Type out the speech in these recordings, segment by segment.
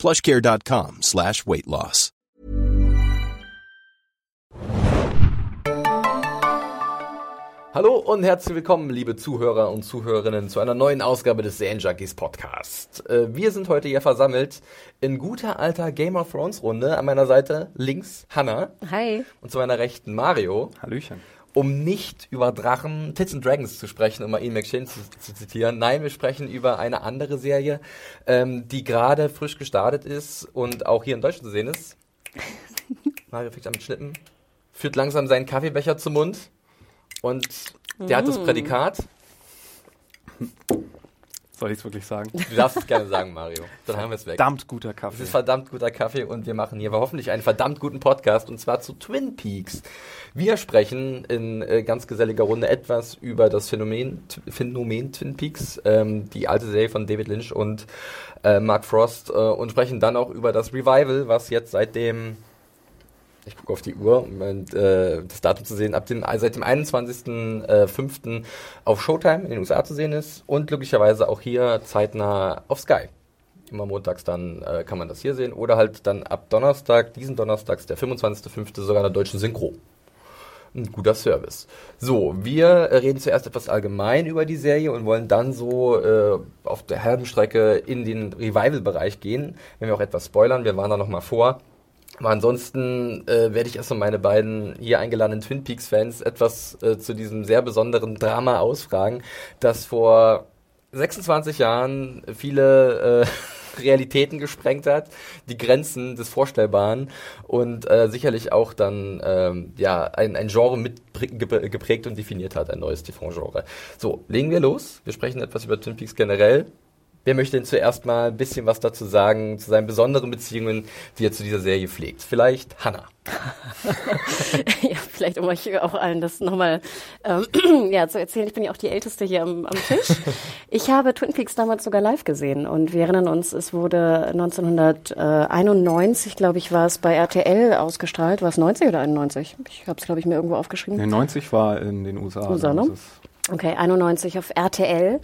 plushcare.com slash weight loss. Hallo und herzlich willkommen, liebe Zuhörer und Zuhörerinnen, zu einer neuen Ausgabe des Junkies Podcast. Äh, wir sind heute hier versammelt in guter alter Game of Thrones Runde. An meiner Seite links Hannah. Hi. Und zu meiner rechten Mario. Hallöchen. Um nicht über Drachen, Tits and Dragons zu sprechen, um mal Ian McShane zu, zu zitieren. Nein, wir sprechen über eine andere Serie, ähm, die gerade frisch gestartet ist und auch hier in Deutschland zu sehen ist. Mario fängt an mit Schnippen, führt langsam seinen Kaffeebecher zum Mund und der hat das Prädikat. Soll ich es wirklich sagen? Du darfst es gerne sagen, Mario. Dann haben wir es weg. Verdammt guter Es Kaffee. ist verdammt guter Kaffee und wir machen hier hoffentlich einen verdammt guten Podcast und zwar zu Twin Peaks. Wir sprechen in äh, ganz geselliger Runde etwas über das Phänomen, Phänomen Twin Peaks, ähm, die alte Serie von David Lynch und äh, Mark Frost äh, und sprechen dann auch über das Revival, was jetzt seit dem ich gucke auf die Uhr, um äh, das Datum zu sehen, ab dem, seit dem 21.05. auf Showtime in den USA zu sehen ist und glücklicherweise auch hier zeitnah auf Sky. Immer montags dann äh, kann man das hier sehen oder halt dann ab Donnerstag, diesen Donnerstags, der 25.05. sogar in der deutschen Synchro. Ein guter Service. So, wir äh, reden zuerst etwas allgemein über die Serie und wollen dann so äh, auf der halben Strecke in den Revival-Bereich gehen, wenn wir auch etwas spoilern. Wir waren da nochmal vor. Aber ansonsten äh, werde ich erstmal meine beiden hier eingeladenen Twin Peaks-Fans etwas äh, zu diesem sehr besonderen Drama ausfragen, das vor 26 Jahren viele äh, Realitäten gesprengt hat, die Grenzen des Vorstellbaren und äh, sicherlich auch dann ähm, ja ein, ein Genre mit gep- geprägt und definiert hat, ein neues TV-Genre. So, legen wir los. Wir sprechen etwas über Twin Peaks generell. Wer möchte denn zuerst mal ein bisschen was dazu sagen, zu seinen besonderen Beziehungen, die er zu dieser Serie pflegt? Vielleicht Hannah. ja, vielleicht um euch auch allen das nochmal ähm, ja, zu erzählen. Ich bin ja auch die Älteste hier am, am Tisch. Ich habe Twin Peaks damals sogar live gesehen und wir erinnern uns, es wurde 1991, glaube ich, war es bei RTL ausgestrahlt. War es 90 oder 91? Ich habe es, glaube ich, mir irgendwo aufgeschrieben. Nee, 90 war in den USA. USA, ne? Okay, 91 auf RTL.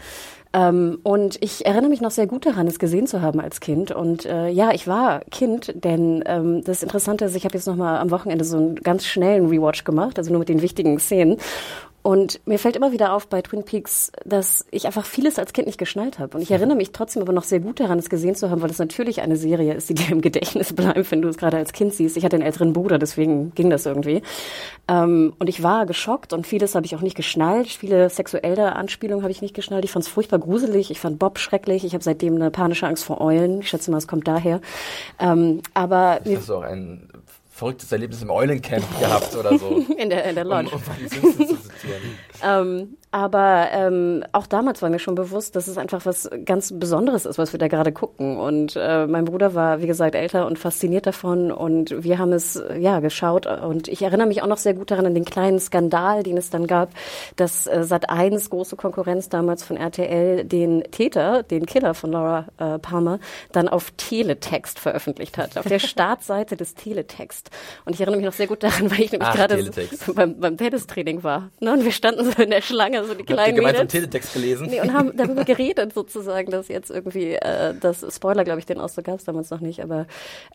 Ähm, und ich erinnere mich noch sehr gut daran, es gesehen zu haben als Kind. Und äh, ja, ich war Kind, denn ähm, das Interessante ist, ich habe jetzt noch mal am Wochenende so einen ganz schnellen Rewatch gemacht, also nur mit den wichtigen Szenen. Und mir fällt immer wieder auf bei Twin Peaks, dass ich einfach vieles als Kind nicht geschnallt habe. Und ich erinnere mich trotzdem aber noch sehr gut daran, es gesehen zu haben, weil es natürlich eine Serie ist, die dir im Gedächtnis bleibt, wenn du es gerade als Kind siehst. Ich hatte einen älteren Bruder, deswegen ging das irgendwie. Ähm, und ich war geschockt und vieles habe ich auch nicht geschnallt. Viele sexuelle Anspielungen habe ich nicht geschnallt. Ich fand es furchtbar gruselig. Ich fand Bob schrecklich. Ich habe seitdem eine panische Angst vor Eulen. Ich schätze mal, es kommt daher. Ähm, aber Hast du auch ein verrücktes Erlebnis im Eulencamp gehabt oder so? in der, in der um, Lodge. um mal die Aber ähm, auch damals war mir schon bewusst, dass es einfach was ganz Besonderes ist, was wir da gerade gucken. Und äh, mein Bruder war, wie gesagt, älter und fasziniert davon. Und wir haben es ja geschaut. Und ich erinnere mich auch noch sehr gut daran an den kleinen Skandal, den es dann gab, dass äh, Sat 1 große Konkurrenz damals von RTL den Täter, den Killer von Laura äh, Palmer, dann auf Teletext veröffentlicht hat, auf der Startseite des Teletext. Und ich erinnere mich noch sehr gut daran, weil ich nämlich gerade beim, beim Tennistraining war. Ne? Und wir standen so in der Schlange, so die kleinen gemeinsam Mädels. Teletext gelesen? Nee, und haben darüber geredet sozusagen, dass jetzt irgendwie, äh, das Spoiler, glaube ich, den Ausdruck gab es damals noch nicht, aber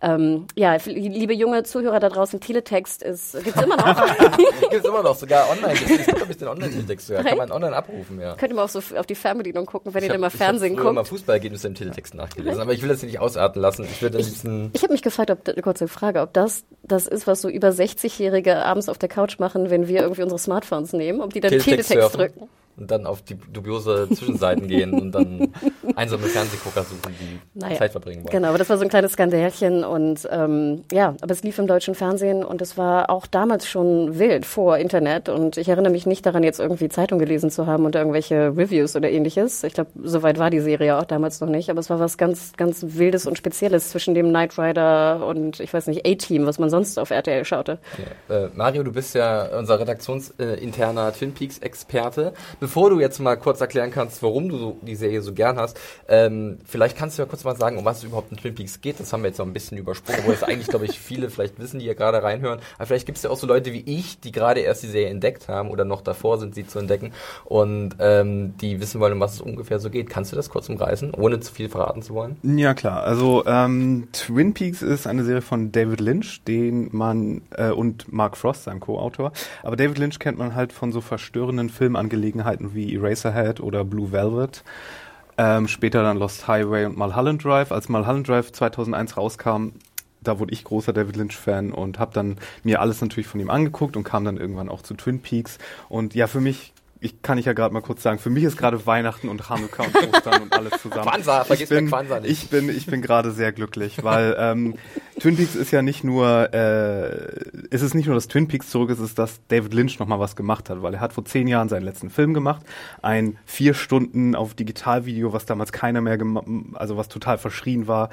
ähm, ja, liebe junge Zuhörer da draußen, Teletext ist, gibt's immer noch. Gibt es immer noch, sogar online. Es gibt, glaube ich, den Online-Teletext sogar. Kann man online abrufen, ja. Könnt ihr mal auf, so, auf die Fernbedienung gucken, wenn ihr Ich hab- mal Fernsehen ich hab früher mal guckt. Fußballergebnisse im Teletext nachgelesen, aber ich will das nicht ausarten lassen. Ich würde diesen... Ich habe mich gefragt, ob eine kurze Frage, ob das das ist, was so über 60-Jährige abends auf der Couch machen, wenn wir irgendwie unsere Smartphones nehmen, ob die dann Teletext Teletext surfen. Drücken. Und dann auf die dubiose Zwischenseiten gehen und dann einsame Fernsehgucker suchen, die naja, Zeit verbringen wollen. Genau, aber das war so ein kleines Skandälchen und ähm, ja, aber es lief im deutschen Fernsehen und es war auch damals schon wild vor Internet und ich erinnere mich nicht daran, jetzt irgendwie Zeitung gelesen zu haben und irgendwelche Reviews oder ähnliches. Ich glaube, soweit war die Serie auch damals noch nicht, aber es war was ganz, ganz Wildes und Spezielles zwischen dem Knight Rider und ich weiß nicht, A-Team, was man sonst auf RTL schaute. Ja. Äh, Mario, du bist ja unser redaktionsinterner äh, Twin Peaks-Experte bevor du jetzt mal kurz erklären kannst, warum du so, die Serie so gern hast, ähm, vielleicht kannst du ja kurz mal sagen, um was es überhaupt in Twin Peaks geht. Das haben wir jetzt noch ein bisschen übersprungen, wo es eigentlich, glaube ich, viele vielleicht wissen, die hier gerade reinhören. Aber vielleicht gibt es ja auch so Leute wie ich, die gerade erst die Serie entdeckt haben oder noch davor sind, sie zu entdecken und ähm, die wissen wollen, um was es ungefähr so geht. Kannst du das kurz umreißen, ohne zu viel verraten zu wollen? Ja, klar. Also ähm, Twin Peaks ist eine Serie von David Lynch, den man äh, und Mark Frost, sein Co-Autor. Aber David Lynch kennt man halt von so verstörenden Filmangelegenheiten Werken wie Eraserhead oder Blue Velvet. Ähm, später dann Lost Highway und Mulholland Drive. Als Mulholland Drive 2001 rauskam, da wurde ich großer David Lynch-Fan und habe dann mir alles natürlich von ihm angeguckt und kam dann irgendwann auch zu Twin Peaks. Und ja, für mich ich kann ich ja gerade mal kurz sagen, für mich ist gerade Weihnachten und Hanukkah und Ostern und alles zusammen. Kwanzaa, vergiss bin, Kwanzaa nicht. Ich bin, ich bin gerade sehr glücklich, weil ähm, Twin Peaks ist ja nicht nur, äh, es ist nicht nur, dass Twin Peaks zurück ist, es ist, dass David Lynch nochmal was gemacht hat, weil er hat vor zehn Jahren seinen letzten Film gemacht, ein vier Stunden auf Digitalvideo, was damals keiner mehr, gemacht, also was total verschrien war,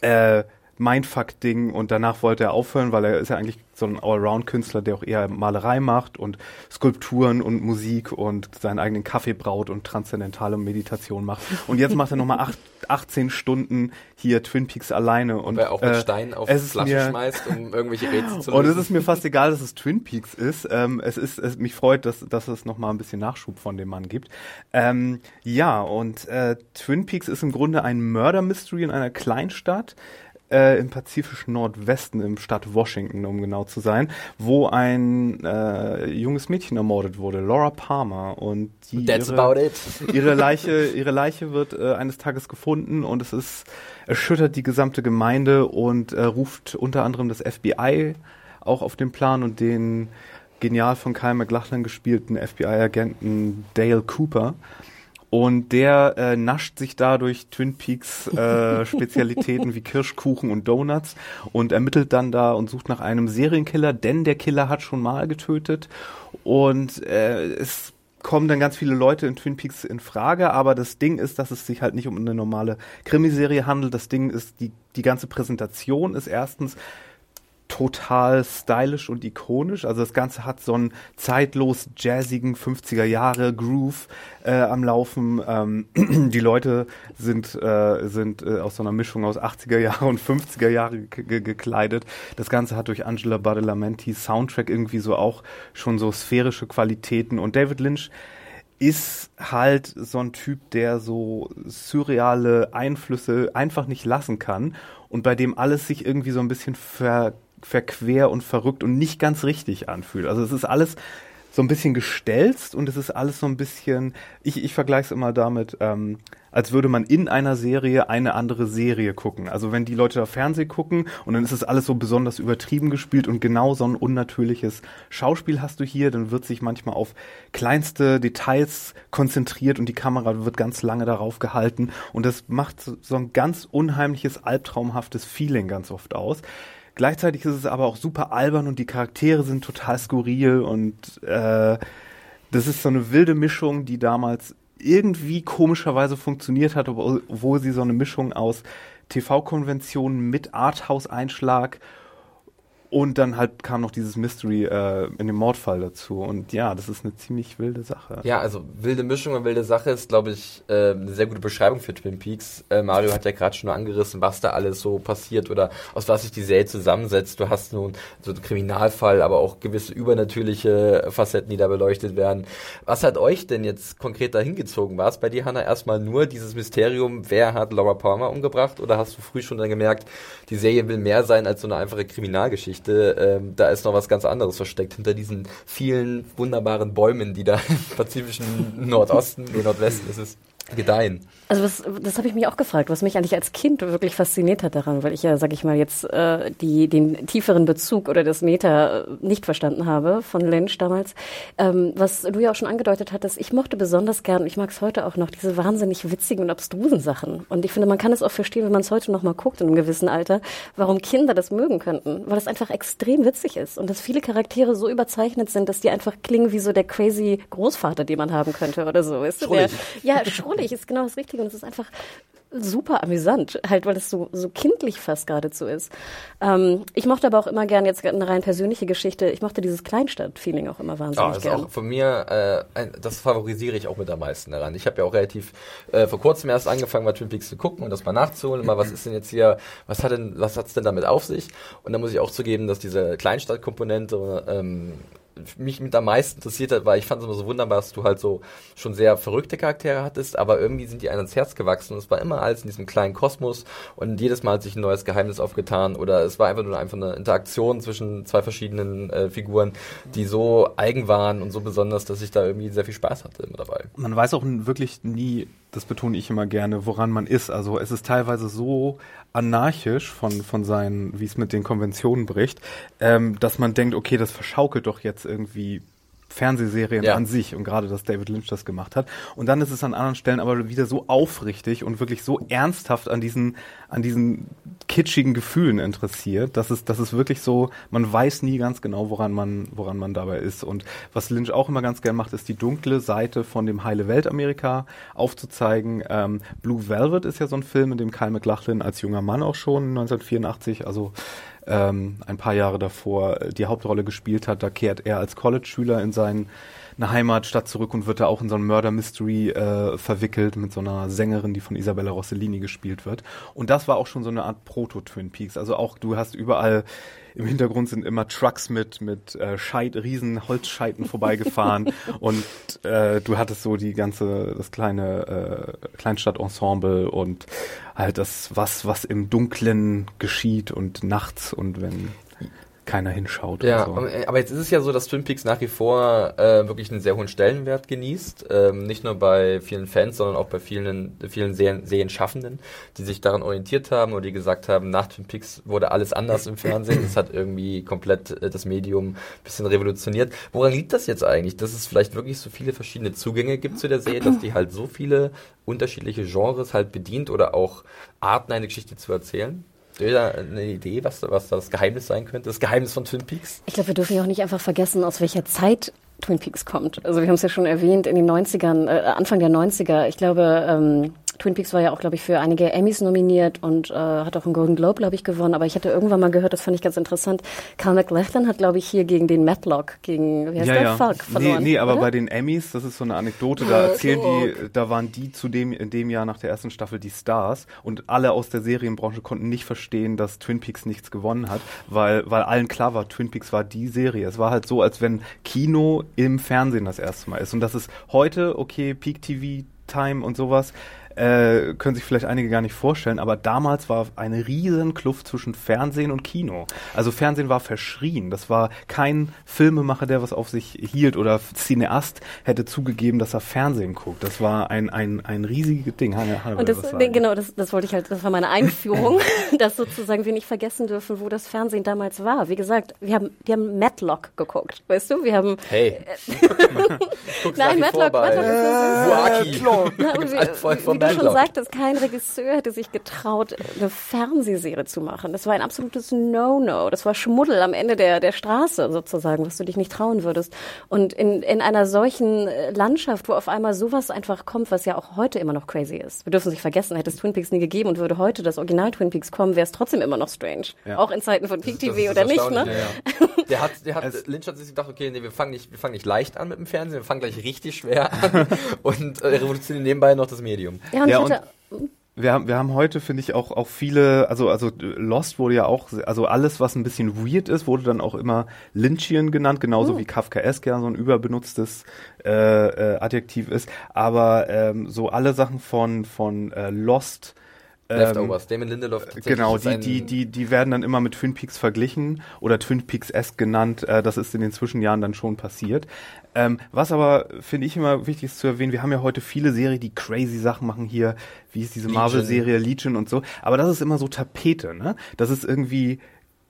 äh, Mindfuck-Ding und danach wollte er aufhören, weil er ist ja eigentlich so ein Allround-Künstler, der auch eher Malerei macht und Skulpturen und Musik und seinen eigenen Kaffee braut und transzendentale Meditation macht. Und jetzt macht er nochmal 18 Stunden hier Twin Peaks alleine. Und er auch mit äh, Steinen auf Flaschen mir, schmeißt, um irgendwelche Rätsel zu lösen. Und es ist mir fast egal, dass es Twin Peaks ist. Ähm, es ist, es, mich freut, dass, dass es nochmal ein bisschen Nachschub von dem Mann gibt. Ähm, ja, und äh, Twin Peaks ist im Grunde ein Murder-Mystery in einer Kleinstadt äh, im pazifischen Nordwesten, im Stadt Washington, um genau zu sein, wo ein äh, junges Mädchen ermordet wurde, Laura Palmer. Und die That's ihre, about it. ihre Leiche, ihre Leiche wird äh, eines Tages gefunden und es ist erschüttert die gesamte Gemeinde und äh, ruft unter anderem das FBI auch auf den Plan und den genial von Kyle McLachlan gespielten FBI-Agenten Dale Cooper. Und der äh, nascht sich dadurch Twin Peaks äh, Spezialitäten wie Kirschkuchen und Donuts und ermittelt dann da und sucht nach einem Serienkiller, denn der Killer hat schon mal getötet. Und äh, es kommen dann ganz viele Leute in Twin Peaks in Frage, aber das Ding ist, dass es sich halt nicht um eine normale Krimiserie handelt. Das Ding ist, die, die ganze Präsentation ist erstens total stylisch und ikonisch. Also das Ganze hat so einen zeitlos jazzigen 50er Jahre Groove äh, am Laufen. Ähm, die Leute sind, äh, sind äh, aus so einer Mischung aus 80er Jahre und 50er Jahre gekleidet. Das Ganze hat durch Angela Badalamenti Soundtrack irgendwie so auch schon so sphärische Qualitäten. Und David Lynch ist halt so ein Typ, der so surreale Einflüsse einfach nicht lassen kann und bei dem alles sich irgendwie so ein bisschen ver verquer und verrückt und nicht ganz richtig anfühlt. Also es ist alles so ein bisschen gestelzt und es ist alles so ein bisschen, ich, ich vergleiche es immer damit, ähm, als würde man in einer Serie eine andere Serie gucken. Also wenn die Leute da Fernsehen gucken und dann ist es alles so besonders übertrieben gespielt und genau so ein unnatürliches Schauspiel hast du hier, dann wird sich manchmal auf kleinste Details konzentriert und die Kamera wird ganz lange darauf gehalten und das macht so ein ganz unheimliches, albtraumhaftes Feeling ganz oft aus. Gleichzeitig ist es aber auch super albern und die Charaktere sind total skurril und äh, das ist so eine wilde Mischung, die damals irgendwie komischerweise funktioniert hat, obwohl sie so eine Mischung aus TV-Konventionen mit Arthouse-Einschlag dann halt kam noch dieses Mystery äh, in dem Mordfall dazu. Und ja, das ist eine ziemlich wilde Sache. Ja, also wilde Mischung und wilde Sache ist, glaube ich, äh, eine sehr gute Beschreibung für Twin Peaks. Äh, Mario hat ja gerade schon angerissen, was da alles so passiert oder aus was sich die Serie zusammensetzt. Du hast nun so einen Kriminalfall, aber auch gewisse übernatürliche Facetten, die da beleuchtet werden. Was hat euch denn jetzt konkret dahin gezogen? War es bei dir, Hannah, erstmal nur dieses Mysterium, wer hat Laura Palmer umgebracht? Oder hast du früh schon dann gemerkt, die Serie will mehr sein als so eine einfache Kriminalgeschichte? Geschichte, ähm, da ist noch was ganz anderes versteckt hinter diesen vielen wunderbaren Bäumen, die da im pazifischen Nordosten, nee, Nordwesten ist es. gedeihen. Also was, das habe ich mich auch gefragt, was mich eigentlich als Kind wirklich fasziniert hat daran, weil ich ja, sag ich mal, jetzt äh, die, den tieferen Bezug oder das Meta äh, nicht verstanden habe von Lynch damals. Ähm, was du ja auch schon angedeutet hattest, ich mochte besonders gern, ich mag es heute auch noch, diese wahnsinnig witzigen und abstrusen Sachen. Und ich finde, man kann es auch verstehen, wenn man es heute noch mal guckt in einem gewissen Alter, warum Kinder das mögen könnten, weil es einfach extrem witzig ist und dass viele Charaktere so überzeichnet sind, dass die einfach klingen wie so der crazy Großvater, den man haben könnte oder so. Weißt du, der, ja, schrullig ist genau das Richtige und es ist einfach super amüsant, halt, weil es so, so kindlich fast geradezu ist. Ähm, ich mochte aber auch immer gern, jetzt eine rein persönliche Geschichte, ich mochte dieses Kleinstadt-Feeling auch immer wahnsinnig ja, also gern. auch von mir, äh, ein, das favorisiere ich auch mit am meisten daran. Ich habe ja auch relativ äh, vor kurzem erst angefangen, mal Twin Peaks zu gucken und das mal nachzuholen, mal was ist denn jetzt hier, was hat denn, was hat's denn damit auf sich? Und da muss ich auch zugeben, dass diese Kleinstadtkomponente ähm, mich mit am meisten interessiert hat, weil ich fand es immer so wunderbar, dass du halt so schon sehr verrückte Charaktere hattest, aber irgendwie sind die einem ins Herz gewachsen und es war immer alles in diesem kleinen Kosmos und jedes Mal hat sich ein neues Geheimnis aufgetan oder es war einfach nur einfach eine Interaktion zwischen zwei verschiedenen äh, Figuren, die so eigen waren und so besonders, dass ich da irgendwie sehr viel Spaß hatte immer dabei. Man weiß auch wirklich nie, das betone ich immer gerne, woran man ist. Also es ist teilweise so anarchisch von, von seinen, wie es mit den Konventionen bricht, ähm, dass man denkt, okay, das verschaukelt doch jetzt irgendwie Fernsehserien ja. an sich und gerade, dass David Lynch das gemacht hat. Und dann ist es an anderen Stellen aber wieder so aufrichtig und wirklich so ernsthaft an diesen, an diesen kitschigen Gefühlen interessiert, dass es, dass es wirklich so, man weiß nie ganz genau, woran man, woran man dabei ist. Und was Lynch auch immer ganz gern macht, ist die dunkle Seite von dem heile Welt Amerika aufzuzeigen. Ähm, Blue Velvet ist ja so ein Film, in dem Kyle MacLachlan als junger Mann auch schon 1984, also ähm, ein paar Jahre davor die Hauptrolle gespielt hat. Da kehrt er als College-Schüler in seine Heimatstadt zurück und wird da auch in so ein Murder-Mystery äh, verwickelt mit so einer Sängerin, die von Isabella Rossellini gespielt wird. Und das war auch schon so eine Art Proto-Twin Peaks. Also auch, du hast überall im Hintergrund sind immer Trucks mit mit äh, Scheit, riesen Holzscheiten vorbeigefahren. Und äh, du hattest so die ganze das kleine äh, Kleinstadtensemble und halt das was was im Dunklen geschieht und nachts und wenn keiner hinschaut. Ja, so. Äh, aber jetzt ist es ja so, dass Twin Peaks nach wie vor äh, wirklich einen sehr hohen Stellenwert genießt. Ähm, nicht nur bei vielen Fans, sondern auch bei vielen, vielen Serien, Serienschaffenden, die sich daran orientiert haben oder die gesagt haben, nach Twin Peaks wurde alles anders im Fernsehen. Das hat irgendwie komplett äh, das Medium ein bisschen revolutioniert. Woran liegt das jetzt eigentlich? Dass es vielleicht wirklich so viele verschiedene Zugänge gibt zu der Serie, dass die halt so viele unterschiedliche Genres halt bedient oder auch Arten, eine Geschichte zu erzählen? Ihr da eine Idee, was, was das Geheimnis sein könnte? Das Geheimnis von Twin Peaks? Ich glaube, wir dürfen ja auch nicht einfach vergessen, aus welcher Zeit Twin Peaks kommt. Also wir haben es ja schon erwähnt, in den 90ern, äh, Anfang der 90er. Ich glaube, ähm, Twin Peaks war ja auch, glaube ich, für einige Emmys nominiert und äh, hat auch einen Golden Globe, glaube ich, gewonnen. Aber ich hatte irgendwann mal gehört, das fand ich ganz interessant. Carl McLachlan hat, glaube ich, hier gegen den Matlock, gegen, wie heißt ja, der, ja. Falk verloren. Nee, nee aber oder? bei den Emmys, das ist so eine Anekdote, da erzählen die, da waren die zu dem, in dem Jahr nach der ersten Staffel die Stars und alle aus der Serienbranche konnten nicht verstehen, dass Twin Peaks nichts gewonnen hat, weil, weil allen klar war, Twin Peaks war die Serie. Es war halt so, als wenn Kino im Fernsehen das erste Mal ist. Und das ist heute, okay, Peak TV Time und sowas, äh, können sich vielleicht einige gar nicht vorstellen, aber damals war eine riesen Kluft zwischen Fernsehen und Kino. Also Fernsehen war verschrien. Das war kein Filmemacher, der was auf sich hielt oder Cineast hätte zugegeben, dass er Fernsehen guckt. Das war ein, ein, ein riesiges Ding. Hanne, Hanne und das, das genau, das, das wollte ich halt, das war meine Einführung, dass sozusagen wir nicht vergessen dürfen, wo das Fernsehen damals war. Wie gesagt, wir haben, wir haben Matlock geguckt, weißt du? Wir haben. Hey. Nein, Matlock, Matlock ist das. Na, und wie, wie du schon sagtest, kein Regisseur hätte sich getraut, eine Fernsehserie zu machen. Das war ein absolutes No-No. Das war Schmuddel am Ende der, der Straße sozusagen, was du dich nicht trauen würdest. Und in, in einer solchen Landschaft, wo auf einmal sowas einfach kommt, was ja auch heute immer noch crazy ist. Wir dürfen es nicht vergessen, hätte es Twin Peaks nie gegeben und würde heute das Original Twin Peaks kommen, wäre es trotzdem immer noch strange. Ja. Auch in Zeiten von Peak TV oder nicht, ne? Ja, ja. Der hat, der hat, Lynch hat sich gedacht, okay, nee, wir fangen nicht, wir fangen nicht leicht an mit dem Fernsehen, wir fangen gleich richtig schwer an und äh, revolutionieren nebenbei noch das Medium. Ja, und Ja, ich hatte, Wir haben, wir haben heute, finde ich, auch, auch viele, also, also Lost wurde ja auch, also alles, was ein bisschen weird ist, wurde dann auch immer Lynchian genannt, genauso Oh. wie Kafkaesk ja so ein überbenutztes äh, äh, Adjektiv ist. Aber ähm, so alle Sachen von, von äh, Lost, Leftovers, Damon Lindelof. Genau, die, die, die, die werden dann immer mit Twin Peaks verglichen oder Twin Peaks-esque genannt. Äh, das ist in den Zwischenjahren dann schon passiert. Ähm, was aber, finde ich immer wichtig ist zu erwähnen, wir haben ja heute viele Serien, die crazy Sachen machen hier, wie ist diese Marvel-Serie Legion und so. Aber das ist immer so Tapete, ne? Das ist irgendwie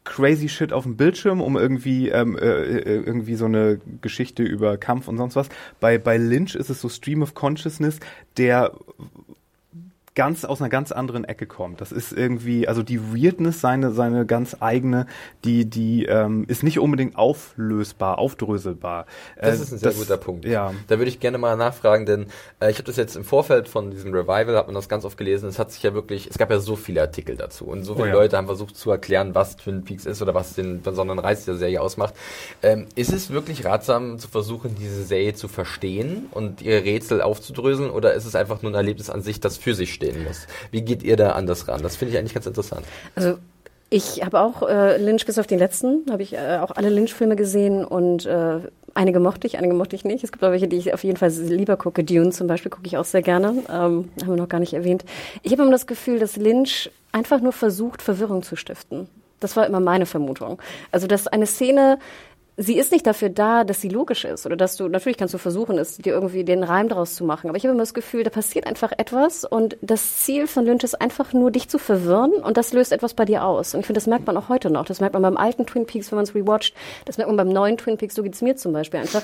crazy shit auf dem Bildschirm, um irgendwie ähm, äh, äh, irgendwie so eine Geschichte über Kampf und sonst was. Bei bei Lynch ist es so Stream of Consciousness, der ganz aus einer ganz anderen Ecke kommt. Das ist irgendwie, also die Weirdness, seine, seine ganz eigene, die, die ähm, ist nicht unbedingt auflösbar, aufdröselbar. Das äh, ist ein sehr das, guter Punkt. Ja. Da würde ich gerne mal nachfragen, denn äh, ich habe das jetzt im Vorfeld von diesem Revival, hat man das ganz oft gelesen, es hat sich ja wirklich, es gab ja so viele Artikel dazu und so viele oh ja. Leute haben versucht zu erklären, was Twin Peaks ist oder was den besonderen Reiz der Serie ausmacht. Ähm, ist es wirklich ratsam zu versuchen, diese Serie zu verstehen und ihre Rätsel aufzudröseln oder ist es einfach nur ein Erlebnis an sich, das für sich steht? Stehen muss. Wie geht ihr da anders ran? Das finde ich eigentlich ganz interessant. Also ich habe auch äh, Lynch bis auf den letzten, habe ich äh, auch alle Lynch-Filme gesehen und äh, einige mochte ich, einige mochte ich nicht. Es gibt auch welche, die ich auf jeden Fall lieber gucke. Dune zum Beispiel gucke ich auch sehr gerne, ähm, haben wir noch gar nicht erwähnt. Ich habe immer das Gefühl, dass Lynch einfach nur versucht, Verwirrung zu stiften. Das war immer meine Vermutung. Also, dass eine Szene sie ist nicht dafür da, dass sie logisch ist oder dass du, natürlich kannst du versuchen, es dir irgendwie den Reim daraus zu machen. Aber ich habe immer das Gefühl, da passiert einfach etwas und das Ziel von Lynch ist einfach nur, dich zu verwirren und das löst etwas bei dir aus. Und ich finde, das merkt man auch heute noch. Das merkt man beim alten Twin Peaks, wenn man es rewatcht. Das merkt man beim neuen Twin Peaks. So geht's mir zum Beispiel einfach.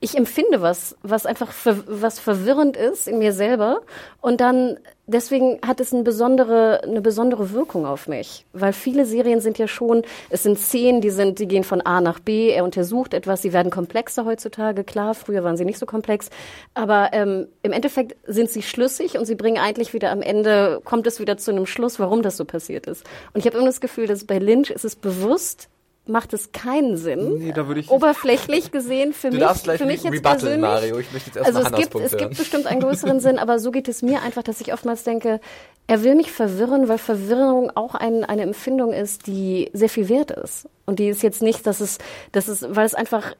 Ich empfinde was, was einfach, was verwirrend ist in mir selber und dann deswegen hat es eine besondere, eine besondere Wirkung auf mich. Weil viele Serien sind ja schon, es sind Szenen, die sind, die gehen von A nach B, er untersucht etwas, sie werden komplexer heutzutage, klar, früher waren sie nicht so komplex. Aber ähm, im Endeffekt sind sie schlüssig und sie bringen eigentlich wieder am Ende, kommt es wieder zu einem Schluss, warum das so passiert ist. Und ich habe immer das Gefühl, dass bei Lynch ist es bewusst macht es keinen Sinn. Nee, da würde ich Oberflächlich gesehen für du mich, darfst gleich für mich jetzt persönlich. Mario. Ich möchte jetzt erst also es gibt, es gibt bestimmt einen größeren Sinn, aber so geht es mir einfach, dass ich oftmals denke, er will mich verwirren, weil Verwirrung auch ein, eine Empfindung ist, die sehr viel wert ist. Und die ist jetzt nicht, dass es, dass es, weil es einfach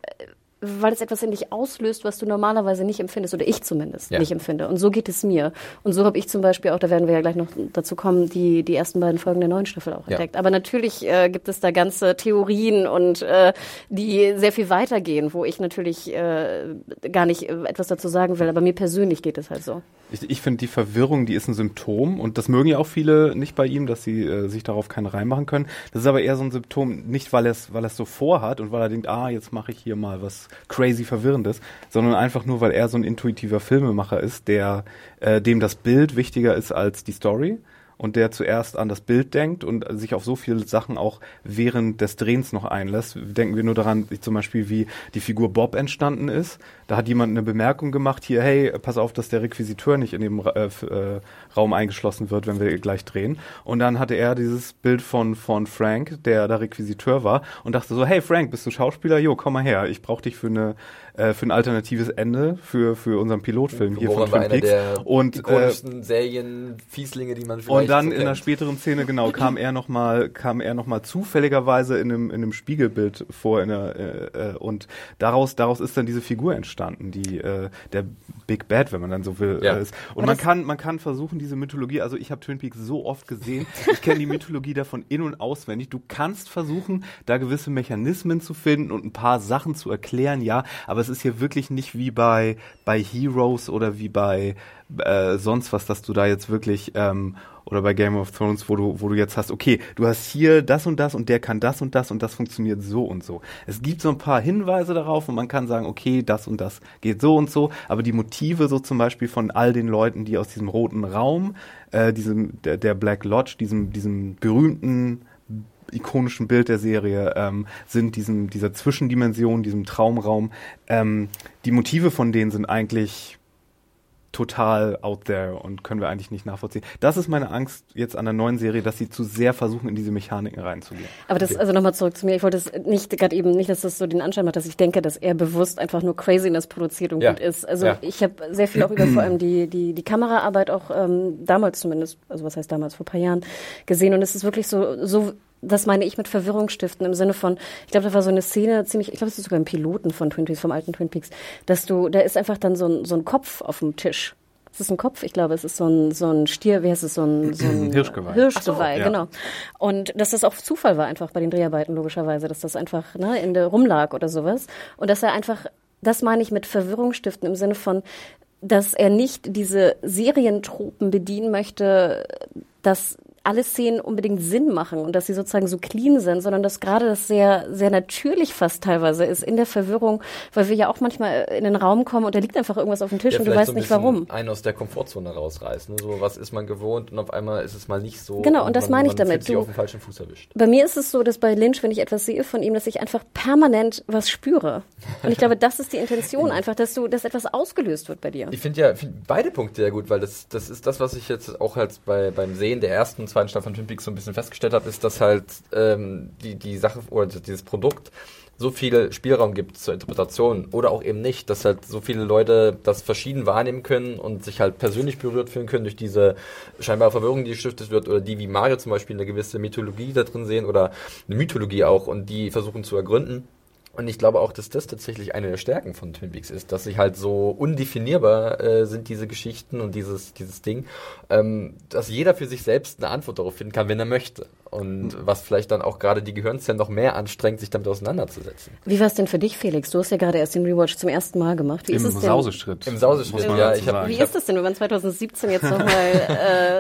weil es etwas in dich auslöst, was du normalerweise nicht empfindest, oder ich zumindest ja. nicht empfinde. Und so geht es mir. Und so habe ich zum Beispiel auch, da werden wir ja gleich noch dazu kommen, die, die ersten beiden Folgen der neuen Staffel auch entdeckt. Ja. Aber natürlich äh, gibt es da ganze Theorien und äh, die sehr viel weitergehen, wo ich natürlich äh, gar nicht äh, etwas dazu sagen will. Aber mir persönlich geht es halt so. Ich, ich finde, die Verwirrung, die ist ein Symptom und das mögen ja auch viele nicht bei ihm, dass sie äh, sich darauf keinen Reim machen können. Das ist aber eher so ein Symptom, nicht weil er es weil so vorhat und weil er denkt, ah, jetzt mache ich hier mal was crazy Verwirrendes, sondern einfach nur, weil er so ein intuitiver Filmemacher ist, der äh, dem das Bild wichtiger ist als die Story und der zuerst an das Bild denkt und sich auf so viele Sachen auch während des Drehens noch einlässt. Denken wir nur daran, zum Beispiel, wie die Figur Bob entstanden ist. Da hat jemand eine Bemerkung gemacht, hier, hey, pass auf, dass der Requisiteur nicht in dem äh, äh, Raum eingeschlossen wird, wenn wir gleich drehen. Und dann hatte er dieses Bild von, von Frank, der da Requisiteur war, und dachte so, hey Frank, bist du Schauspieler? Jo, komm mal her, ich brauche dich für eine äh, für ein alternatives Ende für, für unseren Pilotfilm hier von Twin Peaks. und äh, Serien, Fieslinge, die man vielleicht Und dann so in einer späteren Szene, genau, kam er nochmal, kam er noch mal zufälligerweise in einem, in einem Spiegelbild vor in der, äh, äh, und daraus, daraus ist dann diese Figur entstanden, die äh, der Big Bad, wenn man dann so will, ja. äh, ist. Und man kann, man kann versuchen, diese Mythologie, also ich habe Twin Peaks so oft gesehen, ich kenne die Mythologie davon in- und auswendig. Du kannst versuchen, da gewisse Mechanismen zu finden und ein paar Sachen zu erklären, ja, aber es ist hier wirklich nicht wie bei, bei Heroes oder wie bei äh, sonst was, dass du da jetzt wirklich ähm, oder bei Game of Thrones, wo du, wo du jetzt hast, okay, du hast hier das und das und der kann das und das und das funktioniert so und so. Es gibt so ein paar Hinweise darauf und man kann sagen, okay, das und das geht so und so, aber die Motive so zum Beispiel von all den Leuten, die aus diesem roten Raum, äh, diesem, der, der Black Lodge, diesem, diesem berühmten ikonischen Bild der Serie ähm, sind, diesem, dieser Zwischendimension, diesem Traumraum. Ähm, die Motive von denen sind eigentlich total out there und können wir eigentlich nicht nachvollziehen. Das ist meine Angst jetzt an der neuen Serie, dass sie zu sehr versuchen, in diese Mechaniken reinzugehen. Aber das, also nochmal zurück zu mir. Ich wollte es nicht gerade eben nicht, dass das so den Anschein macht, dass ich denke, dass er bewusst einfach nur Craziness produziert und ja. gut ist. Also ja. ich habe sehr viel auch über vor allem die, die, die Kameraarbeit auch ähm, damals zumindest, also was heißt damals, vor ein paar Jahren gesehen und es ist wirklich so, so das meine ich mit Verwirrung stiften im Sinne von, ich glaube, da war so eine Szene ziemlich, ich glaube, es ist sogar im Piloten von Twin Peaks, vom alten Twin Peaks, dass du, da ist einfach dann so ein, so ein Kopf auf dem Tisch ist es ein Kopf? Ich glaube, es ist so ein, so ein Stier, wie heißt es, so ein, so ein Hirschgeweih. Hirschgeweih, So, ja. genau. Und dass das auch Zufall war einfach bei den Dreharbeiten, logischerweise, dass das einfach ne, in der rumlag oder sowas. Und dass er einfach, das meine ich mit Verwirrung stiften im Sinne von, dass er nicht diese Serientropen bedienen möchte, dass alle Szenen unbedingt Sinn machen und dass sie sozusagen so clean sind, sondern dass gerade das sehr, sehr natürlich fast teilweise ist in der Verwirrung, weil wir ja auch manchmal in den Raum kommen und da liegt einfach irgendwas auf dem Tisch Ja, und du weißt so ein nicht warum. einen aus der Komfortzone rausreißen. Ne? So, was ist man gewohnt und auf einmal ist es mal nicht so. Genau, und das man, meine ich damit. Du- auf den falschen Fuß erwischt. Bei mir ist es so, dass bei Lynch, wenn ich etwas sehe von ihm, dass ich einfach permanent was spüre. Und ich glaube, das ist die Intention einfach, dass du, dass etwas ausgelöst wird bei dir. Ich finde ja find beide Punkte sehr gut, weil das, das ist das, was ich jetzt auch halt bei, beim Sehen der ersten und zweiten Staffel von Twin Peaks so ein bisschen festgestellt habe, ist, dass halt ähm, die, die Sache oder dieses Produkt so viel Spielraum gibt zur Interpretation oder auch eben nicht, dass halt so viele Leute das verschieden wahrnehmen können und sich halt persönlich berührt fühlen können durch diese scheinbare Verwirrung, die gestiftet wird oder die wie Mario zum Beispiel eine gewisse Mythologie da drin sehen oder eine Mythologie auch und die versuchen zu ergründen. Und ich glaube auch, dass das tatsächlich eine der Stärken von Twin Peaks ist, dass sie halt so undefinierbar äh, sind, diese Geschichten und dieses, dieses Ding, ähm, dass jeder für sich selbst eine Antwort darauf finden kann, wenn er möchte. Und was vielleicht dann auch gerade die Gehirnzellen noch mehr anstrengt, sich damit auseinanderzusetzen. Wie war es denn für dich, Felix? Du hast ja gerade erst den Rewatch zum ersten Mal gemacht. Wie Im ist es denn? Sauseschritt. Im Sauseschritt, ja, ich hab-. Wie ist das denn, wenn man 2017 jetzt nochmal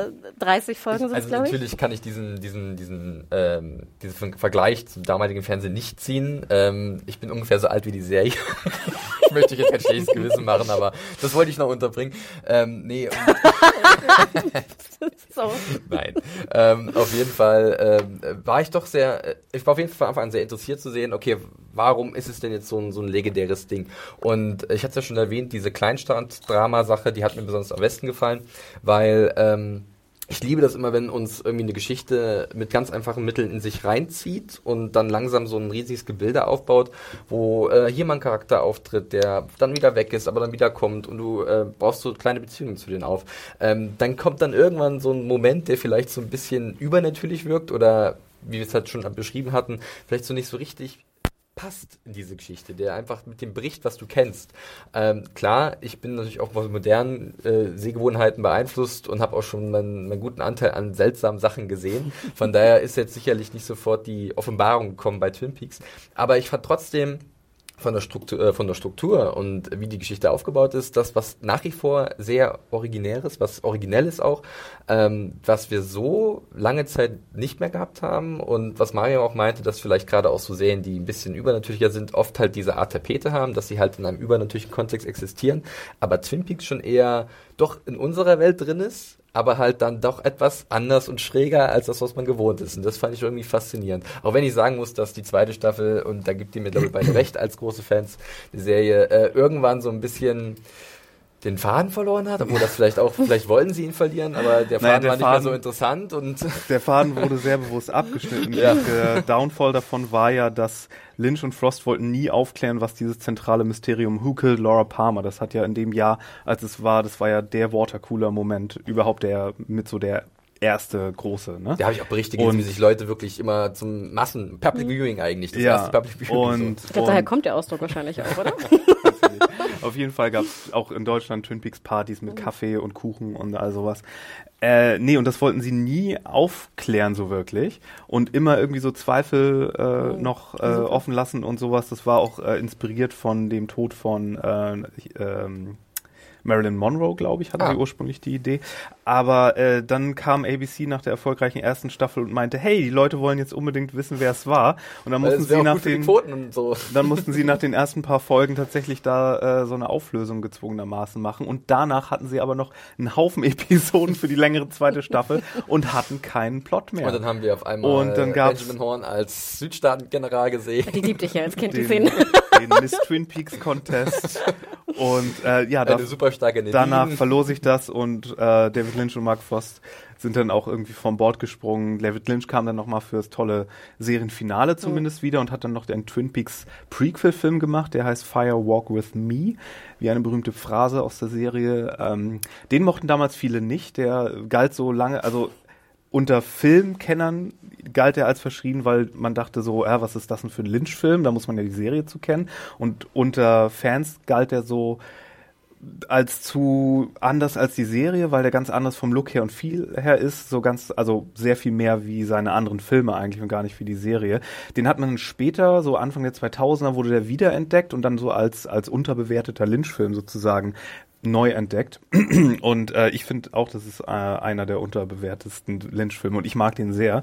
äh, 30 Folgen sind, Also glaube ich? natürlich kann ich diesen, diesen, diesen, ähm, diesen Ver- Vergleich zum damaligen Fernsehen nicht ziehen. Ähm, ich bin ungefähr so alt wie die Serie. ich möchte euch jetzt kein schlechtes Gewissen machen, aber das wollte ich noch unterbringen. Ähm, nee, so. Nein. ähm, auf jeden Fall ähm, war ich doch sehr, äh, ich war auf jeden Fall an sehr interessiert zu sehen, okay, warum ist es denn jetzt so ein, so ein legendäres Ding? Und ich hatte es ja schon erwähnt, diese Kleinstadt-Drama-Sache, die hat mir besonders am besten gefallen, weil ähm, ich liebe das immer, wenn uns irgendwie eine Geschichte mit ganz einfachen Mitteln in sich reinzieht und dann langsam so ein riesiges Gebilde aufbaut, wo äh, hier mal ein Charakter auftritt, der dann wieder weg ist, aber dann wieder kommt und du äh, brauchst so kleine Beziehungen zu denen auf. Ähm, dann kommt dann irgendwann so ein Moment, der vielleicht so ein bisschen übernatürlich wirkt oder wie wir es halt schon beschrieben hatten, vielleicht so nicht so richtig passt in diese Geschichte, der einfach mit dem bricht, was du kennst. Ähm, klar, ich bin natürlich auch von modernen äh, Sehgewohnheiten beeinflusst und habe auch schon meinen, meinen guten Anteil an seltsamen Sachen gesehen. Von daher ist jetzt sicherlich nicht sofort die Offenbarung gekommen bei Twin Peaks. Aber ich fand trotzdem von der Struktur, äh, von der Struktur und wie die Geschichte aufgebaut ist, das, was nach wie vor sehr originäres, was originell ist auch, ähm, was wir so lange Zeit nicht mehr gehabt haben und was Mario auch meinte, dass vielleicht gerade auch so Serien, die ein bisschen übernatürlicher sind, oft halt diese Art Tapete haben, dass sie halt in einem übernatürlichen Kontext existieren, aber Twin Peaks schon eher doch in unserer Welt drin ist, aber halt dann doch etwas anders und schräger als das, was man gewohnt ist. Und das fand ich irgendwie faszinierend. Auch wenn ich sagen muss, dass die zweite Staffel, und da gibt ihr mir glaube ich beide recht als große Fans, die Serie äh, irgendwann so ein bisschen den Faden verloren hat, obwohl das vielleicht auch, vielleicht wollten sie ihn verlieren, aber der Naja, Faden der war nicht mehr Faden- so interessant und Der Faden wurde sehr bewusst abgeschnitten. Ja. Der Downfall davon war ja, dass Lynch und Frost wollten nie aufklären, was dieses zentrale Mysterium Who killed Laura Palmer, das hat ja in dem Jahr, als es war, das war ja der Watercooler-Moment überhaupt, der mit so der erste große, ne? da habe ich auch Berichte gelesen, Und- wie sich Leute wirklich immer zum Massen, Public Viewing eigentlich, das ja, erste Public Viewing. und, Ich glaube, daher und kommt der Ausdruck wahrscheinlich auch, oder? auf jeden Fall gab es auch in Deutschland Twin Peaks Partys mit Kaffee und Kuchen und all sowas. Äh, nee, und das wollten sie nie aufklären so wirklich und immer irgendwie so Zweifel äh, noch äh, offen lassen und sowas. Das war auch äh, inspiriert von dem Tod von äh, ähm, Marilyn Monroe, glaube ich, hatte Ah. sie ursprünglich die Idee. Aber äh, dann kam ABC nach der erfolgreichen ersten Staffel und meinte, hey, die Leute wollen jetzt unbedingt wissen, wer es war. Und dann Weil mussten sie nach den und so. dann mussten sie nach den ersten paar Folgen tatsächlich da äh, so eine Auflösung gezwungenermaßen machen. Und danach hatten sie aber noch einen Haufen Episoden für die längere zweite Staffel und hatten keinen Plot mehr. Und dann haben wir auf einmal Und dann gab's- Benjamin Horn als Südstaaten-General gesehen. Die liebte ich ja als Kind, die den, Miss Twin Peaks Contest. Und äh, ja, da, danach verlor sich das und äh, David Lynch und Mark Frost sind dann auch irgendwie vom Bord gesprungen. David Lynch kam dann nochmal fürs tolle Serienfinale zumindest wieder und hat dann noch den Twin Peaks Prequel-Film gemacht, der heißt Fire Walk With Me, wie eine berühmte Phrase aus der Serie. Ähm, den mochten damals viele nicht, der galt so lange, also unter Filmkennern galt er als verschrien, weil man dachte so, äh, was ist das denn für ein Lynch-Film? Da muss man ja die Serie zu kennen. Und unter Fans galt er so als zu anders als die Serie, weil der ganz anders vom Look her und viel her ist, so ganz, also sehr viel mehr wie seine anderen Filme eigentlich und gar nicht wie die Serie. Den hat man später, so Anfang der 2000er, wurde der wiederentdeckt und dann so als, als unterbewerteter Lynch-Film sozusagen neu entdeckt. Und äh, ich finde auch, das ist äh, einer der unterbewertesten Lynch-Filme und ich mag den sehr.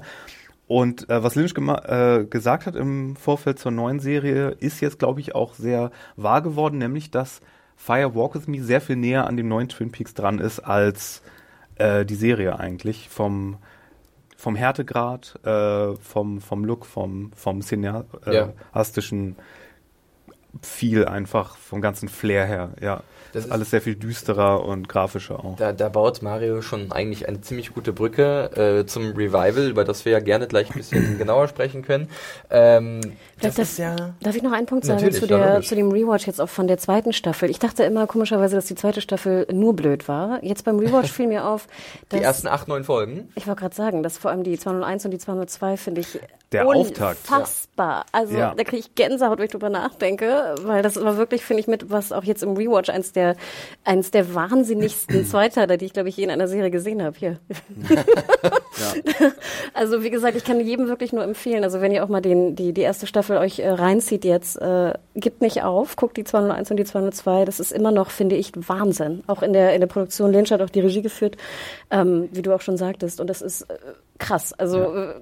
Und äh, was Lynch äh, gesagt hat im Vorfeld zur neuen Serie, ist jetzt, glaube ich, auch sehr wahr geworden, nämlich, dass Fire Walk With Me sehr viel näher an dem neuen Twin Peaks dran ist als äh, die Serie eigentlich. Vom, vom Härtegrad, äh, vom, vom Look, vom, vom cineastischen ja. Viel einfach, vom ganzen Flair her, ja. Das ist alles sehr viel düsterer und grafischer auch. Da, da baut Mario schon eigentlich eine ziemlich gute Brücke äh, zum Revival, über das wir ja gerne gleich ein bisschen genauer sprechen können. Ähm, das, das ist ja darf ich noch einen Punkt sagen zu, der, zu dem Rewatch jetzt auch von der zweiten Staffel? Ich dachte immer komischerweise, dass die zweite Staffel nur blöd war. Jetzt beim Rewatch fiel mir auf, dass... Die ersten acht, neun Folgen? Ich wollte gerade sagen, dass vor allem die 201 und die 202 finde ich der Auftakt. Unfassbar. Also ja. da kriege ich Gänsehaut, wenn ich drüber nachdenke, weil das war wirklich, finde ich, mit was auch jetzt im Rewatch eins der eins der wahnsinnigsten Zweiteiler, die ich, glaube ich, je in einer Serie gesehen habe. Hier. ja. Also wie gesagt, ich kann jedem wirklich nur empfehlen. Also wenn ihr auch mal den, die, die erste Staffel euch äh, reinzieht jetzt, äh, gibt nicht auf, guckt die 201 und die 202. Das ist immer noch, finde ich, Wahnsinn. Auch in der, in der Produktion. Lynch hat auch die Regie geführt, ähm, wie du auch schon sagtest. Und das ist äh, krass. Also ja. Äh,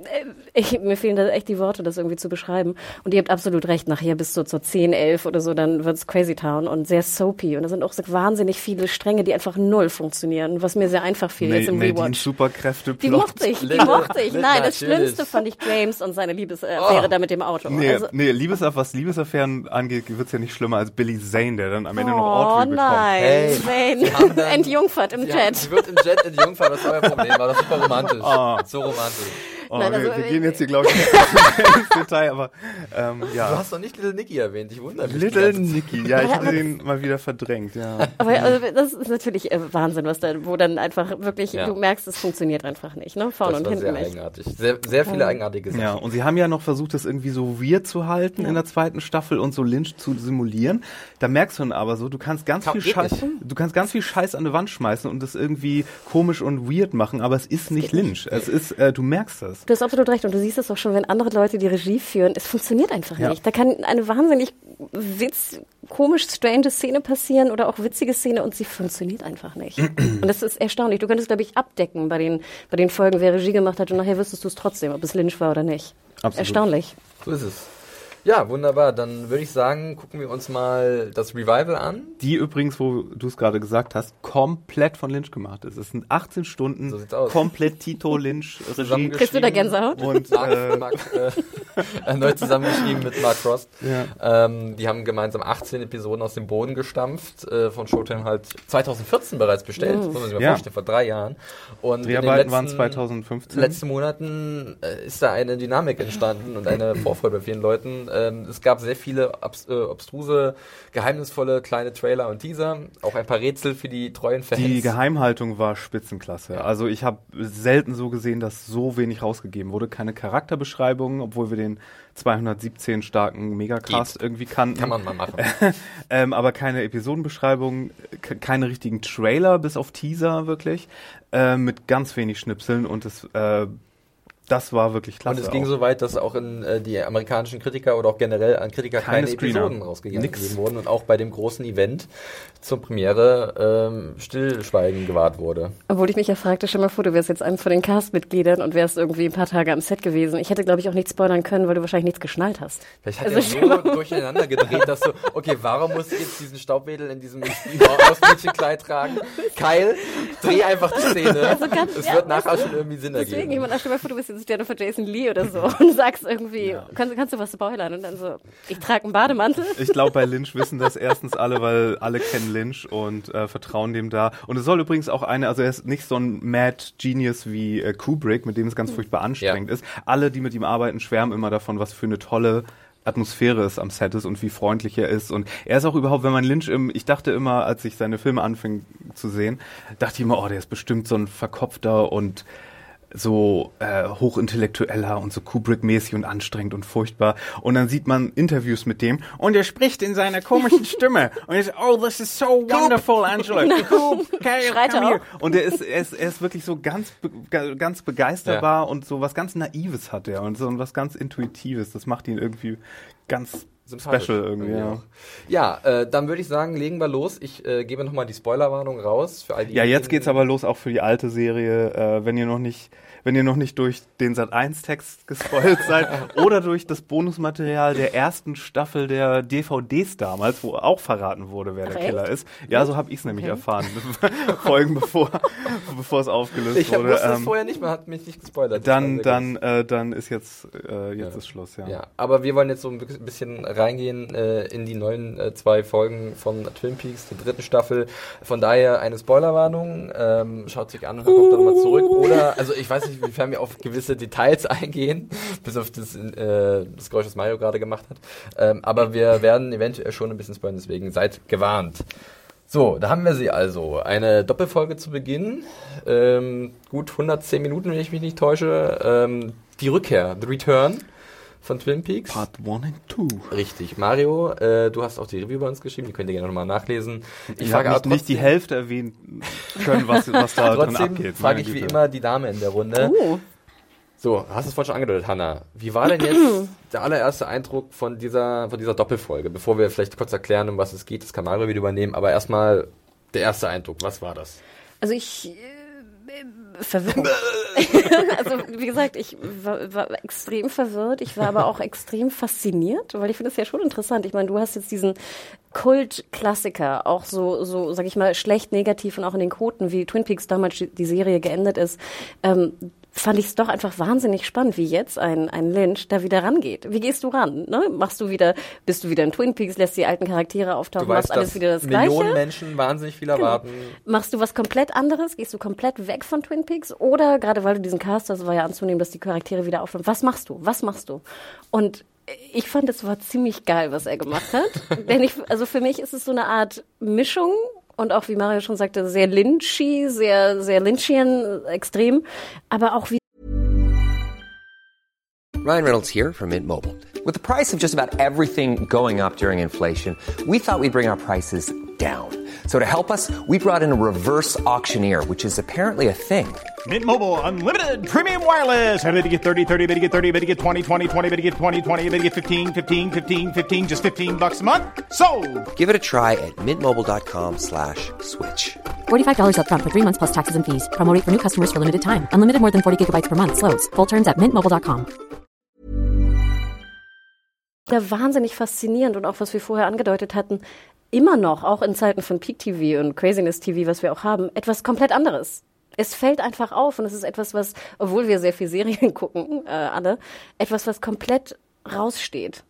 ich, mir fehlen da echt die Worte, das irgendwie zu beschreiben. Und ihr habt absolut recht, nachher bis so zur 10, 11 oder so, dann wird's Crazy Town und sehr soapy. Und da sind auch so wahnsinnig viele Stränge, die einfach null funktionieren, was mir sehr einfach fiel Ma jetzt im Nadine Rewatch. Superkräfte Die mochte ich, die mochte ich. Nein, das Schlimmste fand ich James und seine Liebesaffäre oh. da mit dem Auto. Nee, also, nee Liebesaff was Liebesaffären angeht, wird's ja nicht schlimmer als Billy Zane, der dann am Ende oh, noch Audrey bekommt. nein, hey, Zane entjungfert im Jet. Sie wird im Jet entjungfert, das war euer Problem, war das super romantisch. Oh. So romantisch. Oh, Nein, also, wir, wir gehen jetzt hier, glaube ich, ins Detail, aber ähm, ja. Du hast doch nicht Little Nicky erwähnt, ich wundere mich. Little Nicky, ja, ich hatte den mal wieder verdrängt, ja. Aber also, das ist natürlich äh, Wahnsinn, was da, wo dann einfach wirklich, ja. du merkst, es funktioniert einfach nicht, ne? Vorne und hinten sehr nicht. eigenartig. Sehr, sehr viele ja. eigenartige Sachen. Ja, und sie haben ja noch versucht, das irgendwie so weird zu halten ja. in der zweiten Staffel und so Lynch zu simulieren. Da merkst du dann aber so, du kannst ganz Kann viel Scheiß, du kannst ganz viel Scheiß an die Wand schmeißen und das irgendwie komisch und weird machen, aber es ist nicht Lynch. Es ist, äh, du merkst das. Du hast absolut recht und du siehst es auch schon, wenn andere Leute die Regie führen, es funktioniert einfach ja. nicht. Da kann eine wahnsinnig witz, komisch strange Szene passieren oder auch witzige Szene und sie funktioniert einfach nicht. und das ist erstaunlich. Du könntest, glaube ich, abdecken bei den, bei den Folgen, wer Regie gemacht hat und nachher wüsstest du es trotzdem, ob es Lynch war oder nicht. Absolut. Erstaunlich. So ist es. Ja, wunderbar. Dann würde ich sagen, gucken wir uns mal das Revival an. Die übrigens, wo du es gerade gesagt hast, komplett von Lynch gemacht ist. Es sind 18 Stunden so komplett Tito Lynch Regie. Kriegst du da Gänsehaut? Und Mark, äh, Mark, äh, neu zusammengeschrieben mit Mark Frost. Ja. Ähm, die haben gemeinsam 18 Episoden aus dem Boden gestampft, äh, von Showtime halt 2014 bereits bestellt, mhm. muss man sich mal ja. vorstellen, vor drei Jahren. Und Dreharbeiten waren 2015. In den letzten Monaten äh, ist da eine Dynamik entstanden und eine Vorfreude bei vielen Leuten ähm, es gab sehr viele abs äh, obstruse, geheimnisvolle kleine Trailer und Teaser, auch ein paar Rätsel für die treuen Fans. Die Geheimhaltung war Spitzenklasse. Ja. Also ich habe selten so gesehen, dass so wenig rausgegeben wurde. Keine Charakterbeschreibungen, obwohl wir den 217 starken Megacast Geht. irgendwie kannten. Kann man mal machen. ähm, aber keine Episodenbeschreibung, keine richtigen Trailer, bis auf Teaser wirklich, äh, mit ganz wenig Schnipseln und es äh, das war wirklich klasse. Und es ging auch. so weit, dass auch in äh, die amerikanischen Kritiker oder auch generell an Kritiker keine, keine Episoden rausgegeben wurden und auch bei dem großen Event zur Premiere ähm, Stillschweigen gewahrt wurde. Obwohl ich mich ja fragte, schon mal vor, du wärst jetzt eines von den Cast-Mitgliedern und wärst irgendwie ein paar Tage am Set gewesen. Ich hätte, glaube ich, auch nichts spoilern können, weil du wahrscheinlich nichts geschnallt hast. Vielleicht hat also er so durcheinander gedreht, dass du, okay, warum muss ich jetzt diesen Staubwedel in diesem Ausmädchenkleid tragen? Kyle, dreh einfach die Szene. Also ganz, es ja, wird nachher schon irgendwie Sinn deswegen, ergeben. Deswegen, ich meine, stell mal vor, du bist jetzt Jennifer Jason Lee oder so und sagst irgendwie, ja. kannst, kannst du was spoilern? Und dann so, ich trage einen Bademantel. Ich glaube, bei Lynch wissen das erstens alle, weil alle kennen Lynch und äh, vertrauen dem da. Und es soll übrigens auch eine, also er ist nicht so ein Mad Genius wie äh, Kubrick, mit dem es ganz furchtbar anstrengend ja. ist. Alle, die mit ihm arbeiten, schwärmen immer davon, was für eine tolle Atmosphäre es am Set ist und wie freundlich er ist. Und er ist auch überhaupt, wenn man Lynch im, ich dachte immer, als ich seine Filme anfing zu sehen, dachte ich immer, oh, der ist bestimmt so ein verkopfter und so äh, hochintellektueller und so Kubrick-mäßig und anstrengend und furchtbar. Und dann sieht man Interviews mit dem und er spricht in seiner komischen Stimme und er ist, oh, this is so wonderful, Angela. Coop, Schreit er come here. auch? Und er ist, er ist, er ist wirklich so ganz, ganz begeisterbar und so was ganz Naives hat er und so was ganz Intuitives. Das macht ihn irgendwie ganz Sympathisch special irgendwie. Ja. Ja, äh, dann würde ich sagen, legen wir los. Ich äh, gebe nochmal die Spoilerwarnung raus für all die. Ja, jetzt geht's aber los auch für die alte Serie, äh, wenn ihr noch nicht, wenn ihr noch nicht durch den Sat 1 Text gespoilt seid oder durch das Bonusmaterial der ersten Staffel der DVDs damals, wo auch verraten wurde, wer der Ach, Killer ist. Ja, so habe ich es nämlich erfahren, Folgen bevor bevor es aufgelöst Ich wurde. wusste es Ähm, vorher nicht, man hat mich nicht gespoilert. Dann sehr dann äh, dann ist jetzt äh, jetzt Ja. ist Schluss, ja. Ja, aber wir wollen jetzt so ein bi- bisschen reingehen äh, in die neuen äh, zwei Folgen von Twin Peaks, der dritten Staffel. Von daher eine Spoilerwarnung. Ähm, schaut sich an und kommt dann mal zurück. Oder, also ich weiß nicht, inwiefern wir auf gewisse Details eingehen, bis auf das, äh, das Geräusch, das Mario gerade gemacht hat. Ähm, aber wir werden eventuell schon ein bisschen spoilern, deswegen seid gewarnt. So, da haben wir sie also. Eine Doppelfolge zu Beginn. Ähm, gut 110 Minuten, wenn ich mich nicht täusche. Ähm, die Rückkehr, The Return von Twin Peaks. Part 1 and 2. Richtig. Mario, äh, du hast auch die Review bei uns geschrieben, die könnt ihr gerne nochmal nachlesen. Ich frage habe aber nicht, nicht die Hälfte erwähnen können, was, was da drin Trotzdem abgeht. frage ich wie Güte. immer die Dame in der Runde. Oh, So, hast du es vorhin schon angedeutet, Hanna. Wie war denn jetzt der allererste Eindruck von dieser, von dieser Doppelfolge? Bevor wir vielleicht kurz erklären, um was es geht, das kann Mario wieder übernehmen, aber erstmal der erste Eindruck, was war das? also ich äh, verwirrt. also wie gesagt, ich war, war extrem verwirrt. Ich war aber auch extrem fasziniert, weil ich finde es ja schon interessant. Ich meine, du hast jetzt diesen Kult-Klassiker, auch so, so, sag ich mal, schlecht, negativ und auch in den Quoten, wie Twin Peaks damals die Serie geendet ist. Ähm, fand ich es doch einfach wahnsinnig spannend, wie jetzt ein, ein Lynch da wieder rangeht. Wie gehst du ran? Ne? Machst du wieder, bist du wieder in Twin Peaks, lässt die alten Charaktere auftauchen, Du weißt, machst alles wieder das Millionen Gleiche? Genau. Menschen wahnsinnig viel erwarten. Machst du was komplett anderes? Gehst du komplett weg von Twin Peaks? Oder gerade weil du diesen Cast hast, war ja anzunehmen, dass die Charaktere wieder aufhören. Was machst du? Was machst du? Und ich fand, es war ziemlich geil, was er gemacht hat. Denn ich, also für mich ist es so eine Art Mischung und auch, wie Mario schon sagte, sehr lynchy, sehr, sehr lynchian, extrem, aber auch wie Ryan Reynolds here from Mint Mobile. With the price of just about everything going up during inflation, we thought we'd bring our prices down. So to help us, we brought in a reverse auctioneer, which is apparently a thing. Mint Mobile unlimited premium wireless. Ready to get 30, 30, bit to get 30, bit to get 20, 20, 20, bit to get 20, 20, bit to get 15, 15, 15, 15 just 15 bucks a month. So, Give it a try at mintmobile.com slash switch. $45 up front for three months plus taxes and fees. Promo rate for new customers for limited time. Unlimited more than 40 gigabytes per month. Slows. Full terms at mintmobile.com. ja wahnsinnig faszinierend und auch was wir vorher angedeutet hatten, immer noch, auch in Zeiten von Peak TV und Craziness TV, was wir auch haben, etwas komplett anderes. Es fällt einfach auf und es ist etwas, was, obwohl wir sehr viel Serien gucken, äh, alle, etwas, was komplett raussteht.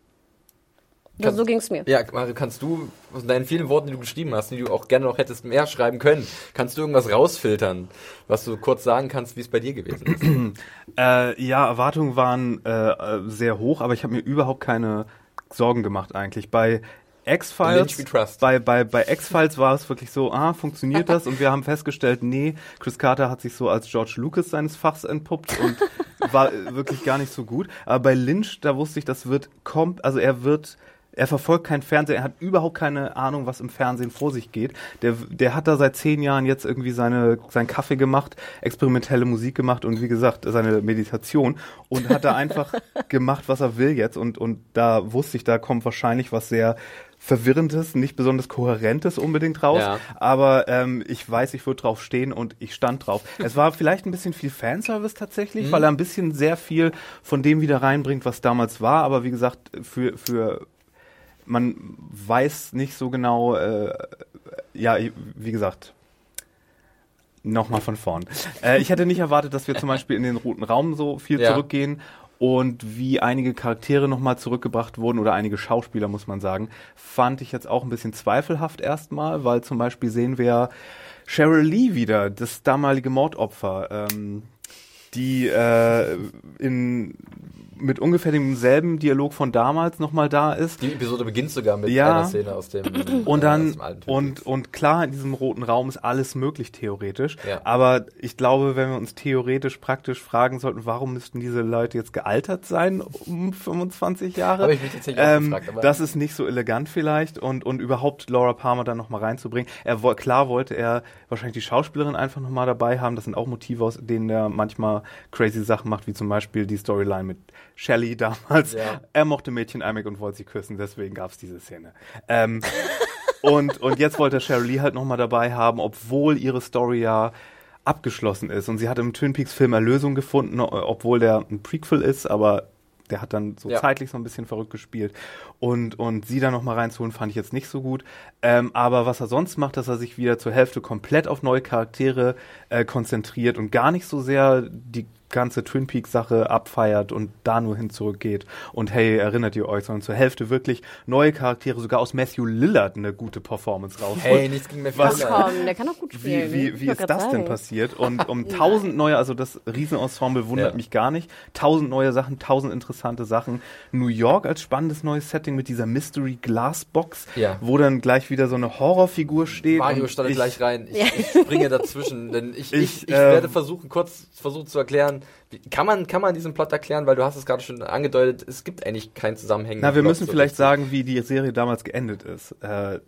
Das, so ging's mir. Ja, Mario, kannst du aus deinen vielen Worten, die du geschrieben hast, die du auch gerne noch hättest mehr schreiben können, kannst du irgendwas rausfiltern, was du kurz sagen kannst, wie es bei dir gewesen ist? Äh, ja, Erwartungen waren äh, äh, sehr hoch, aber ich habe mir überhaupt keine Sorgen gemacht eigentlich. Bei X-Files, bei, bei, bei X-Files war es wirklich so, ah, funktioniert das? Und wir haben festgestellt, nee, Chris Carter hat sich so als George Lucas seines Fachs entpuppt und war äh, wirklich gar nicht so gut. Aber bei Lynch, da wusste ich, das wird kommt, also er wird er verfolgt kein Fernsehen, er hat überhaupt keine Ahnung, was im Fernsehen vor sich geht. Der, der hat da seit zehn Jahren jetzt irgendwie seine, seinen Kaffee gemacht, experimentelle Musik gemacht und wie gesagt, seine Meditation und hat da einfach gemacht, was er will jetzt und, und da wusste ich, da kommt wahrscheinlich was sehr Verwirrendes, nicht besonders Kohärentes unbedingt raus, Ja. aber ähm, ich weiß, ich würde drauf stehen und ich stand drauf. Es war vielleicht ein bisschen viel Fanservice tatsächlich, weil er ein bisschen sehr viel von dem wieder reinbringt, was damals war, aber wie gesagt, für, für man weiß nicht so genau, äh, ja, wie gesagt, nochmal von vorn. Äh, ich hätte nicht erwartet, dass wir zum Beispiel in den roten Raum so viel Ja. zurückgehen und wie einige Charaktere nochmal zurückgebracht wurden oder einige Schauspieler, muss man sagen, fand ich jetzt auch ein bisschen zweifelhaft erstmal, weil zum Beispiel sehen wir Cheryl Lee wieder, das damalige Mordopfer, ähm, die äh, in mit ungefähr demselben Dialog von damals nochmal da ist. Die Episode beginnt sogar mit Ja. einer Szene aus dem Und äh, dann, aus dem und, und klar, in diesem roten Raum ist alles möglich theoretisch. Ja. Aber ich glaube, wenn wir uns theoretisch praktisch fragen sollten, warum müssten diese Leute jetzt gealtert sein um 25 Jahre? Habe ich mich tatsächlich auch ähm, gefragt, aber- das ist nicht so elegant vielleicht und, und überhaupt Laura Palmer dann nochmal reinzubringen. Er, klar wollte er wahrscheinlich die Schauspielerin einfach nochmal dabei haben. Das sind auch Motive, aus denen er manchmal crazy Sachen macht, wie zum Beispiel die Storyline mit Shelley damals. Ja. Er mochte Mädchen Amick und wollte sie küssen, deswegen gab es diese Szene. Ähm, und, und jetzt wollte Cheryl Lee halt nochmal dabei haben, obwohl ihre Story ja abgeschlossen ist. Und sie hat im Twin Peaks Film Erlösung gefunden, o- obwohl der ein Prequel ist, aber der hat dann so Ja. zeitlich so ein bisschen verrückt gespielt. Und, und sie da nochmal reinzuholen, fand ich jetzt nicht so gut. Ähm, aber was er sonst macht, dass er sich wieder zur Hälfte komplett auf neue Charaktere äh, konzentriert und gar nicht so sehr die ganze Twin Peaks Sache abfeiert und da nur hin zurückgeht und hey, erinnert ihr euch, sondern zur Hälfte wirklich neue Charaktere, sogar aus Matthew Lillard eine gute Performance raus. Hey, nichts gegen mehr Was? Ach komm, der kann auch gut spielen. Wie, wie, wie ist das denn sagen. passiert? Und um tausend neue, also das Riesenensemble wundert Ja. mich gar nicht. Tausend neue Sachen, tausend interessante Sachen. New York als spannendes neues Setting mit dieser Mystery Glass Box, Ja. wo dann gleich wieder so eine Horrorfigur steht. Mario startet ich- gleich rein. Ich, ich springe dazwischen, denn ich, ich, Ich, ich, ähm, werde versuchen, kurz versuchen zu erklären. Wie, kann man, kann man diesen Plot erklären, weil du hast es gerade schon angedeutet, es gibt eigentlich keinen Zusammenhang. Na, wir müssen vielleicht sagen, wie die Serie damals geendet ist. Äh,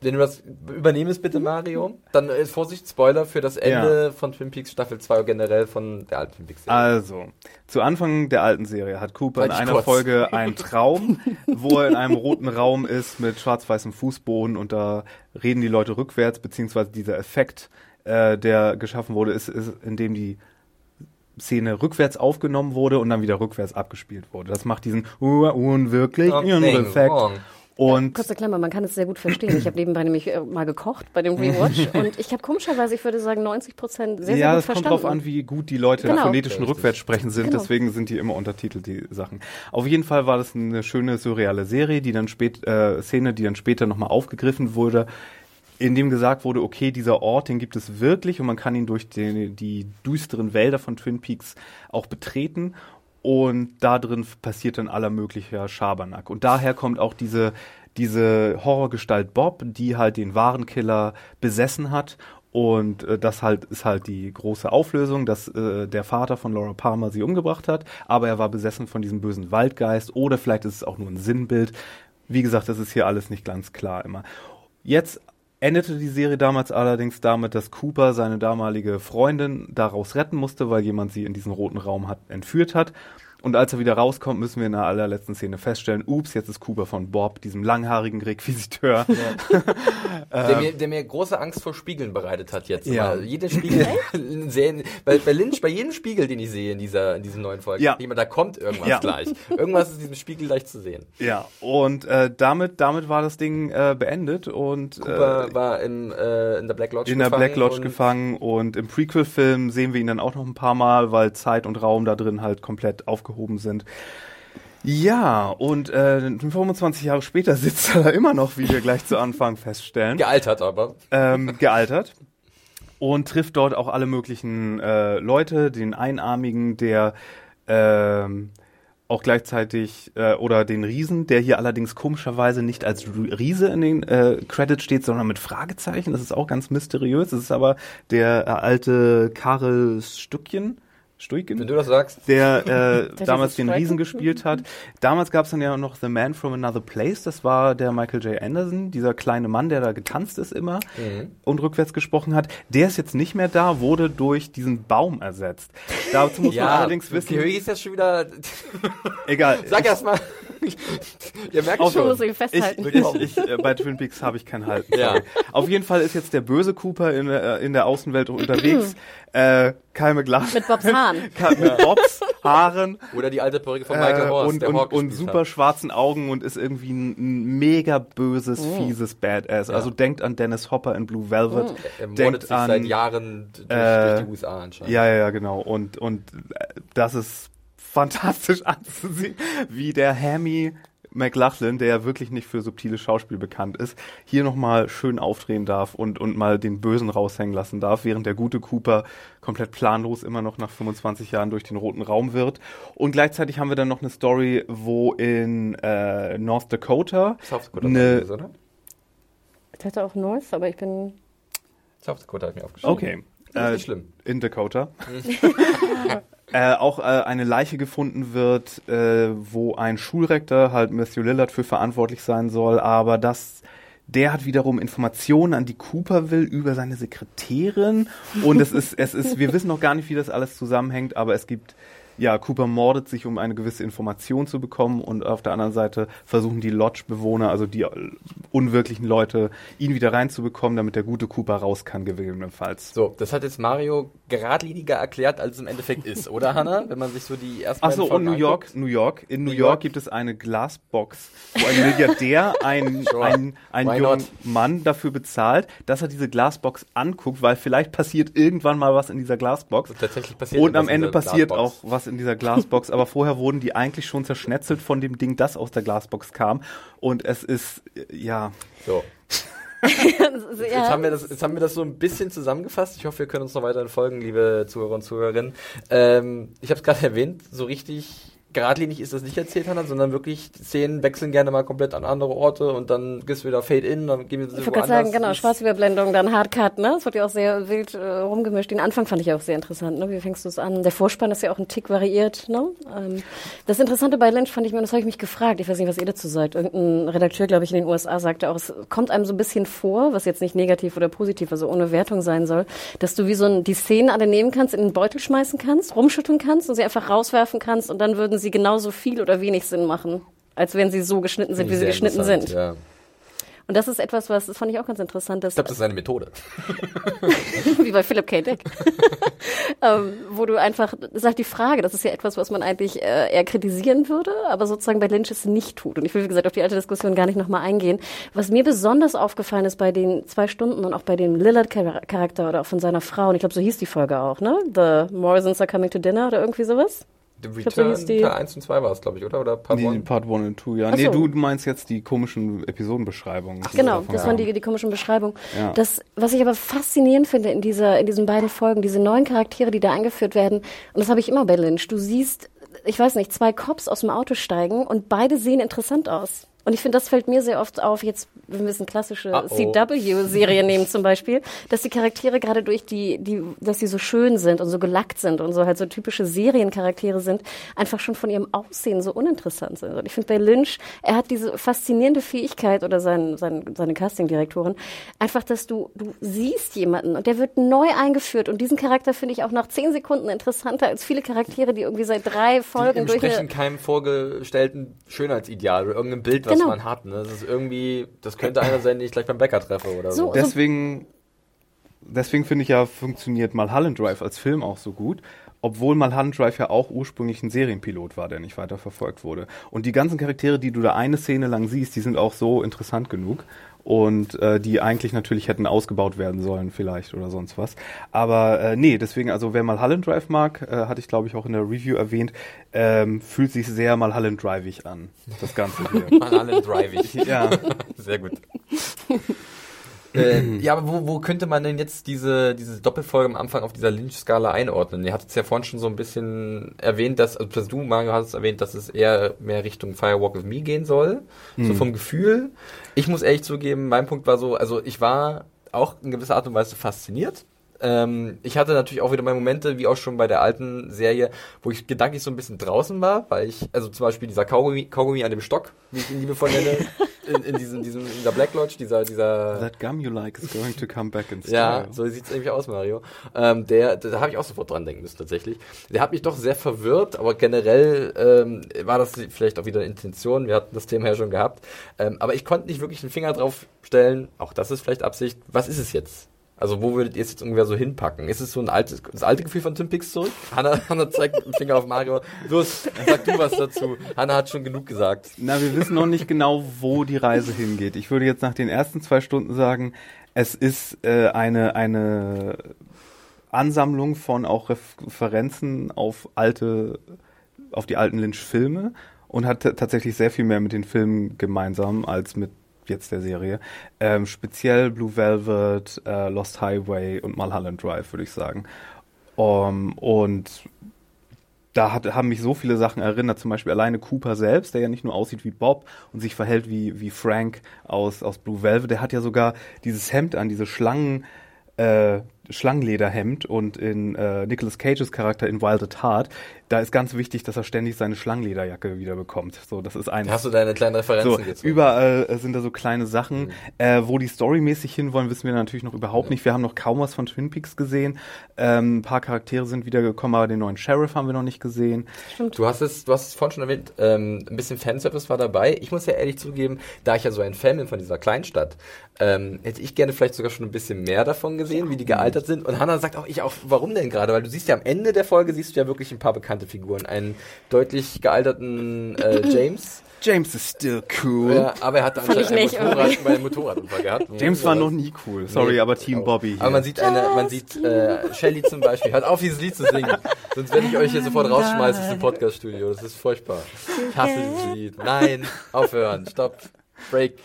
Wenn du das übernehmst, bitte, Mario. Dann äh, Vorsicht, Spoiler für das Ende von Twin Peaks Staffel 2 und generell von der alten Twin Peaks Serie. Also, zu Anfang der alten Serie hat Cooper in Halt dich einer kurz. Folge einen Traum, wo er in einem roten Raum ist mit schwarz-weißem Fußboden und da reden die Leute rückwärts, beziehungsweise dieser Effekt, äh, der geschaffen wurde, ist, ist, indem die Szene rückwärts aufgenommen wurde und dann wieder rückwärts abgespielt wurde. Das macht diesen uh, unwirklich Something Effekt. Und Kurze Klammer, man kann es sehr gut verstehen. Ich habe nebenbei nämlich äh, mal gekocht bei dem Rewatch und ich habe komischerweise, ich würde sagen, 90 Prozent sehr, sehr ja, gut es kommt verstanden. drauf an, wie gut die Leute Genau. phonetischen Richtig. Rückwärtssprechen sind, Genau. deswegen sind die immer untertitelt, die Sachen. Auf jeden Fall war das eine schöne, surreale Serie, die dann spät, äh, Szene, die dann später nochmal aufgegriffen wurde, in dem gesagt wurde, okay, dieser Ort, den gibt es wirklich und man kann ihn durch die, die düsteren Wälder von Twin Peaks auch betreten und da drin passiert dann aller möglicher Schabernack. Und daher kommt auch diese, diese Horrorgestalt Bob, die halt den wahren Killer besessen hat und äh, das halt ist halt die große Auflösung, dass äh, der Vater von Laura Palmer sie umgebracht hat, aber er war besessen von diesem bösen Waldgeist oder vielleicht ist es auch nur ein Sinnbild. Wie gesagt, das ist hier alles nicht ganz klar immer. Jetzt endete die Serie damals allerdings damit, dass Cooper seine damalige Freundin daraus retten musste, weil jemand sie in diesen roten Raum hat entführt hat. Und als er wieder rauskommt, müssen wir in der allerletzten Szene feststellen, ups, jetzt ist Cooper von Bob, diesem langhaarigen Requisiteur. der, mir, der mir große Angst vor Spiegeln bereitet hat jetzt. Ja. Jeder Spiegel, sehen, bei, bei Lynch, bei jedem Spiegel, den ich sehe in dieser, in diesen neuen Folgen, Ja. jemand, da kommt irgendwas Ja. gleich. Irgendwas ist in diesem Spiegel gleich zu sehen. Ja, und äh, damit, damit war das Ding äh, beendet und Cooper äh, war im, äh, in der Black Lodge in der gefangen Black Lodge und gefangen und im Prequel-Film sehen wir ihn dann auch noch ein paar Mal, weil Zeit und Raum da drin halt komplett aufgehoben sind. Ja, und äh, 25 Jahre später sitzt er da immer noch, wie wir gleich zu Anfang feststellen. Gealtert aber. ähm, gealtert und trifft dort auch alle möglichen äh, Leute, den Einarmigen, der ähm, auch gleichzeitig äh, oder den Riesen, der hier allerdings komischerweise nicht als Riese in den äh, Credits steht, sondern mit Fragezeichen. Das ist auch ganz mysteriös. Das ist aber der äh, alte Karel Stückchen. Stuyken? Wenn du das sagst. der äh, damals den? Riesen gespielt hat. Damals gab es dann ja noch The Man from Another Place, das war der Michael J. Anderson, dieser kleine Mann, der da getanzt ist immer Mhm. und rückwärts gesprochen hat. Der ist jetzt nicht mehr da, wurde durch diesen Baum ersetzt. Dazu muss man allerdings wissen, Okay, ist jetzt schon wieder. egal. Sag erst mal. Ihr merkt Auf- schon. muss ich ich, festhalten. ich, ich, äh, bei Twin Peaks habe ich kein Halten. Ja. Auf jeden Fall ist jetzt der böse Cooper in, der- in der Außenwelt unterwegs. äh, Keime Glas. Mit Bobs Haaren. mit Bobs Haaren. Oder die alte Perücke von Michael Äh, Horst, und, der und, Hawk und super hat. schwarzen Augen und ist irgendwie ein, ein mega böses, fieses Badass. Also denkt an Dennis Hopper in Blue Velvet. Er mordet denkt sich an, seit Jahren durch, äh, durch die USA anscheinend. Ja, ja, ja, genau. Und, und äh, das ist fantastisch anzusehen, wie der Hammy McLachlan, der ja wirklich nicht für subtiles Schauspiel bekannt ist, hier nochmal schön aufdrehen darf und, und mal den Bösen raushängen lassen darf, während der gute Cooper komplett planlos immer noch nach 25 Jahren durch den roten Raum wird. Und gleichzeitig haben wir dann noch eine Story, wo in äh, North Dakota, South Dakota, eine, ist, oder? Ich hatte auch North, aber ich bin. South Dakota habe ich mir aufgeschrieben. Okay. Das ist Äh, nicht schlimm. In Dakota. äh, auch äh, eine Leiche gefunden wird, äh, wo ein Schulrektor, halt Matthew Lillard, für verantwortlich sein soll, aber das der hat wiederum Informationen an die Cooper will über seine Sekretärin. Und es ist es ist wir wissen noch gar nicht wie das alles zusammenhängt aber es gibt ja Cooper mordet sich um eine gewisse Information zu bekommen. Und auf der anderen Seite versuchen die Lodge Bewohner also die äh, unwirklichen Leute ihn wieder reinzubekommen damit der gute Cooper raus kann gegebenenfalls. So, das hat jetzt Mario geradliniger erklärt, als es im Endeffekt ist, oder Hanna? Wenn man sich so die ersten Ach so, und New York, anguckt. New York. In New, New York, York. gibt es eine Glasbox, wo ein Milliardär ein, Sure. ein, ein jungen? Mann dafür bezahlt, dass er diese Glasbox anguckt, weil vielleicht passiert irgendwann mal was in dieser Glasbox. Und tatsächlich passiert Und am Ende passiert Glasbox. auch was in dieser Glasbox, aber vorher wurden die eigentlich schon zerschnetzelt von dem Ding, das aus der Glasbox kam. Und es ist, äh, ja, So, jetzt, ja, haben wir das, jetzt haben wir das so ein bisschen zusammengefasst. Ich hoffe, wir können uns noch weiterhin folgen, liebe Zuhörer und Zuhörerinnen. Ähm, ich habe es gerade erwähnt, so richtig geradlinig ist das nicht erzählt, Hannah, sondern wirklich Szenen wechseln gerne mal komplett an andere Orte und dann gehst du wieder Fade in, dann gehen wir Ich wollte gerade sagen, genau, Schwarzüberblendung, dann Hardcut, ne? Es wird ja auch sehr wild äh, rumgemischt. Den Anfang fand ich auch sehr interessant, ne? Wie fängst du es an? Der Vorspann ist ja auch ein Tick variiert, ne? Ähm, das Interessante bei Lynch fand ich mir, das habe ich mich gefragt, ich weiß nicht, was ihr dazu sagt. Irgendein Redakteur, glaube ich, in den USA sagte auch, es kommt einem so ein bisschen vor, was jetzt nicht negativ oder positiv, also ohne Wertung sein soll, dass du wie so ein, die Szenen alle nehmen kannst, in den Beutel schmeißen kannst, rumschütteln kannst und sie einfach rauswerfen kannst und dann würden sie genauso viel oder wenig Sinn machen, als wenn sie so geschnitten sind, wie sie geschnitten sind. Ja. Und das ist etwas, was, das fand ich auch ganz interessant, dass Ich glaube, das ist eine Methode. wie bei Philip K. Dick, ähm, wo du einfach, das ist halt die Frage, das ist ja etwas, was man eigentlich äh, eher kritisieren würde, aber sozusagen bei Lynch es nicht tut. Und ich will, wie gesagt, auf die alte Diskussion gar nicht nochmal eingehen. Was mir besonders aufgefallen ist bei den zwei Stunden und auch bei dem Lillard-Charakter oder auch von seiner Frau, und ich glaube, so hieß die Folge auch, ne? The Morrisons are coming to dinner oder irgendwie sowas. The glaub, so Return hieß die- Teil 1 und 2 war es, glaube ich, oder? Oder Part nee, 1? Part 1 und 2, ja. Ach Nee, so. du, meinst jetzt die komischen Episodenbeschreibungen. die Genau, davon das waren die, die komischen Beschreibungen. Ja. Das, was ich aber faszinierend finde in dieser, in diesen beiden Folgen, diese neuen Charaktere, die da eingeführt werden, und das habe ich immer bei Lynch. Du siehst, ich weiß nicht, zwei Cops aus dem Auto steigen und beide sehen interessant aus. Und ich finde, das fällt mir sehr oft auf, jetzt, wenn wir eine klassische Uh-oh. CW-Serie nehmen zum Beispiel, dass die Charaktere gerade durch die, die, dass sie so schön sind und so gelackt sind und so halt so typische Seriencharaktere sind, einfach schon von ihrem Aussehen so uninteressant sind. Und ich finde bei Lynch, er hat diese faszinierende Fähigkeit oder sein, sein, seine Castingdirektorin, einfach, dass du, du siehst jemanden und der wird neu eingeführt und diesen Charakter finde ich auch nach zehn Sekunden interessanter als viele Charaktere, die irgendwie seit drei Die Folgen durch entsprechen eine, keinem vorgestellten Schönheitsideal oder irgendeinem Bild, was Genau. man hat. Ne? Das ist irgendwie, das könnte einer sein, den ich gleich beim Bäcker treffe oder so. So- Deswegen, deswegen finde ich ja, funktioniert Mulholland Drive als Film auch so gut. Obwohl Mulholland Drive ja auch ursprünglich ein Serienpilot war, der nicht weiter verfolgt wurde. Und die ganzen Charaktere, die du da eine Szene lang siehst, die sind auch so interessant genug. Und äh, die eigentlich natürlich hätten ausgebaut werden sollen, vielleicht oder sonst was. Aber äh, nee, deswegen, also wer Mulholland Drive mag, äh, hatte ich glaube ich auch in der Review erwähnt, ähm, fühlt sich sehr Mulholland Driveig an, das Ganze hier. An allen drivig. ja. Sehr gut. äh, ja, aber wo, wo könnte man denn jetzt diese, diese Doppelfolge am Anfang auf dieser Lynch-Skala einordnen? Ihr hattet es ja vorhin schon so ein bisschen erwähnt, dass, also du, Mario, hast es erwähnt, dass es eher mehr Richtung Firewalk with Me gehen soll. So vom Gefühl. Ich muss ehrlich zugeben, mein Punkt war so, also ich war auch in gewisser Art und Weise fasziniert. Ähm, ich hatte natürlich auch wieder meine Momente, wie auch schon bei der alten Serie, wo ich gedanklich so ein bisschen draußen war, weil ich, also zum Beispiel dieser Kaugummi, Kaugummi an dem Stock, wie ich ihn liebevoll nenne, in, in diesem, diesem, in dieser Black Lodge, dieser, dieser, That gum you like is going to come back in style. ja, so sieht's irgendwie aus, Mario. Ähm, der, da habe ich auch sofort dran denken müssen, tatsächlich. Der hat mich doch sehr verwirrt, aber generell ähm, war das vielleicht auch wieder eine Intention. Wir hatten das Thema ja schon gehabt. Ähm, aber ich konnte nicht wirklich den Finger drauf stellen. Auch das ist vielleicht Absicht. Was ist es jetzt? Also wo würdet ihr es jetzt ungefähr so hinpacken? Ist es so ein altes, das alte Gefühl von Twin Peaks zurück? Hanna, Hanna zeigt dem Finger auf Mario. Los, sag du was dazu. Hanna hat schon genug gesagt. Na, wir wissen noch nicht genau, wo die Reise hingeht. Ich würde jetzt nach den ersten zwei Stunden sagen, es ist äh, eine, eine Ansammlung von auch Referenzen auf alte, auf die alten Lynch-Filme. und hat tatsächlich sehr viel mehr mit den Filmen gemeinsam als mit jetzt der Serie. Ähm, speziell Blue Velvet, äh, Lost Highway und Mulholland Drive, würde ich sagen. Um, und da hat, haben mich so viele Sachen erinnert, zum Beispiel alleine Cooper selbst, der ja nicht nur aussieht wie Bob und sich verhält wie, wie Frank aus, aus Blue Velvet, der hat ja sogar dieses Hemd an, diese Schlangen, äh, Schlangenlederhemd und in äh, Nicolas Cages Charakter in Wild at Heart, da ist ganz wichtig, dass er ständig seine Schlangenlederjacke wieder bekommt. So, das ist ein. Hast du deine kleinen Referenzen so, gezogen? Überall äh, sind da so kleine Sachen. Mhm. Äh, wo die storymäßig hinwollen, wissen wir natürlich noch überhaupt mhm. nicht. Wir haben noch kaum was von Twin Peaks gesehen. Ähm, ein paar Charaktere sind wiedergekommen, aber den neuen Sheriff haben wir noch nicht gesehen. Stimmt. Du hast es, du hast es vorhin schon erwähnt, ähm, ein bisschen Fanservice war dabei. Ich muss ja ehrlich zugeben, da ich ja so ein Fan bin von dieser Kleinstadt, ähm, hätte ich gerne vielleicht sogar schon ein bisschen mehr davon gesehen, wie die gealtert sind. Und Hannah sagt auch, ich auch, warum denn gerade? Weil du siehst ja am Ende der Folge, siehst du ja wirklich ein paar bekannte Figuren. Einen deutlich gealterten äh, James. James is still cool. Ja, aber er hat anscheinend einen Motorrad, einen Motorradunfall gehabt. James war noch nie cool. Sorry, nee, aber Team Bobby hier. Aber man sieht eine, man sieht äh, Shelly zum Beispiel. Hört auf, dieses Lied zu singen. Sonst werde ich euch hier sofort rausschmeißen aus dem Podcaststudio. Das ist furchtbar. Ich hasse dieses Lied. Nein, aufhören, stopp. Break.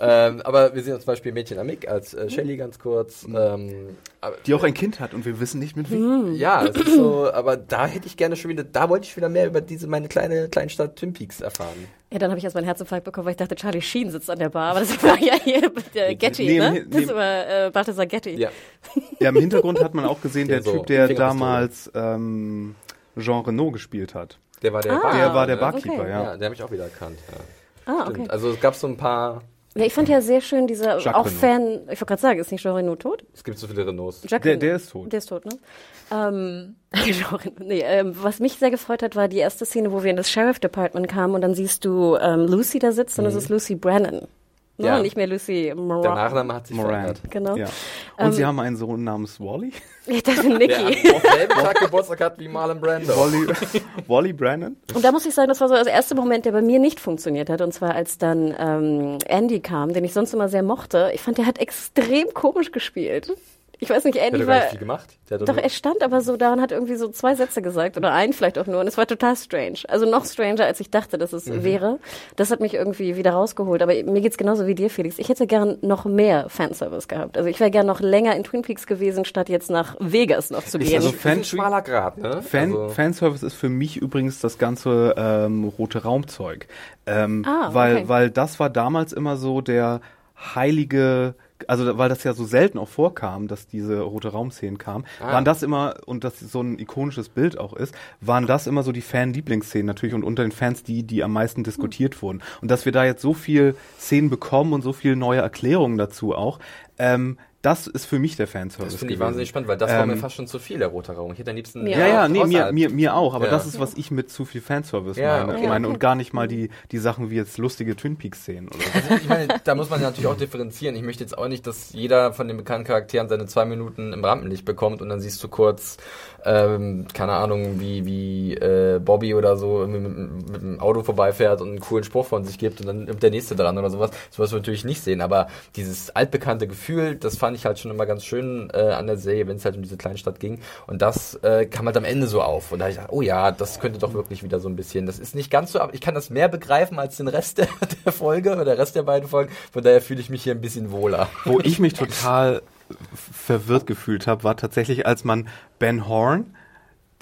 ähm, aber wir sehen uns zum Beispiel Mädchen Amik als äh, Shelly ganz kurz. Mhm. Ähm, aber, die auch ein Kind hat und wir wissen nicht mit wem. Mhm. Ja, es ist so, aber da hätte ich gerne schon wieder, da wollte ich wieder mehr über diese meine kleine Kleinstadt Twin Peaks erfahren. Ja, dann habe ich erst meinen Herzinfarkt bekommen, weil ich dachte, Charlie Sheen sitzt an der Bar, aber das war ja hier der Getty, nee, ne? Nee, das war äh, Balthasar Getty. Ja. ja, im Hintergrund hat man auch gesehen, der, der Typ, der damals ähm, Jean Renault gespielt hat. Der war der, ah, Der war der Barkeeper, okay. ja. ja. Der habe ich auch wieder erkannt. Ja. Ah, okay. Also es gab so ein paar. Ja, ich fand ja sehr schön diese Jacques auch Renault. Fan. Ich wollte gerade sagen, ist nicht Jean Renault tot? Es gibt so viele Renaults. der, der ist tot. Der ist tot, ne? Ähm, nee, ähm, was mich sehr gefreut hat, war die erste Szene, wo wir in das Sheriff Department kamen und dann siehst du ähm, Lucy da sitzen mhm. und es ist Lucy Brennan. No, ja. nicht mehr Lucy Moran. Der Nachname hat sich Moran. verändert. Genau. Ja. Und ähm, sie haben einen Sohn namens Wally? Ja, das ist Nicky. Der am selben Tag Geburtstag hat wie Marlon Brando. Wally, Wally Brandon? Und da muss ich sagen, das war so der erste Moment, der bei mir nicht funktioniert hat. Und zwar, als dann ähm, Andy kam, den ich sonst immer sehr mochte. Ich fand, der hat extrem komisch gespielt ich weiß nicht, Andy war. Viel gemacht. Doch, er stand aber so da und hat irgendwie so zwei Sätze gesagt oder einen vielleicht auch nur und es war total strange. Also noch stranger, als ich dachte, dass es mhm. wäre. Das hat mich irgendwie wieder rausgeholt. Aber mir geht's genauso wie dir, Felix. Ich hätte gern noch mehr Fanservice gehabt. Also ich wäre gern noch länger in Twin Peaks gewesen, statt jetzt nach Vegas noch zu gehen. Also Fan schmaler Grad, ne? Fan also Fanservice ist für mich übrigens das ganze ähm, rote Raumzeug. Ähm, ah, okay. weil, weil das war damals immer so der heilige also weil das ja so selten auch vorkam, dass diese rote Raumszenen kamen, ah. waren das immer, und das so ein ikonisches Bild auch ist, waren das immer so die Fan-Lieblingsszenen natürlich und unter den Fans die, die am meisten diskutiert hm. wurden. Und dass wir da jetzt so viel Szenen bekommen und so viel neue Erklärungen dazu auch, ähm, das ist für mich der Fanservice. Das finde ich wahnsinnig spannend, weil das ähm, war mir ähm, fast schon zu viel, der rote Raum. Ich hätte am liebsten. Ja, ja, nee, mir, mir, mir auch, aber ja. das ist, was ich mit zu viel Fanservice ja, meine, okay. meine. Und gar nicht mal die, die Sachen wie jetzt lustige Twin Peaks-Szenen. Also ich meine, da muss man natürlich auch differenzieren. Ich möchte jetzt auch nicht, dass jeder von den bekannten Charakteren seine zwei Minuten im Rampenlicht bekommt und dann siehst du kurz, ähm, keine Ahnung, wie, wie äh, Bobby oder so mit, mit, mit dem Auto vorbeifährt und einen coolen Spruch von sich gibt und dann nimmt der nächste dran oder sowas. Sowas wir natürlich nicht sehen. Aber dieses altbekannte Gefühl, das fand ich halt schon immer ganz schön äh, an der Serie, wenn es halt um diese Kleinstadt ging. Und das äh, kam halt am Ende so auf. Und da habe ich gedacht, oh ja, das könnte doch wirklich wieder so ein bisschen. Das ist nicht ganz so, aber ich kann das mehr begreifen als den Rest der, der Folge oder der Rest der beiden Folgen. Von daher fühle ich mich hier ein bisschen wohler. Wo ich mich total verwirrt gefühlt habe, war tatsächlich, als man Ben Horn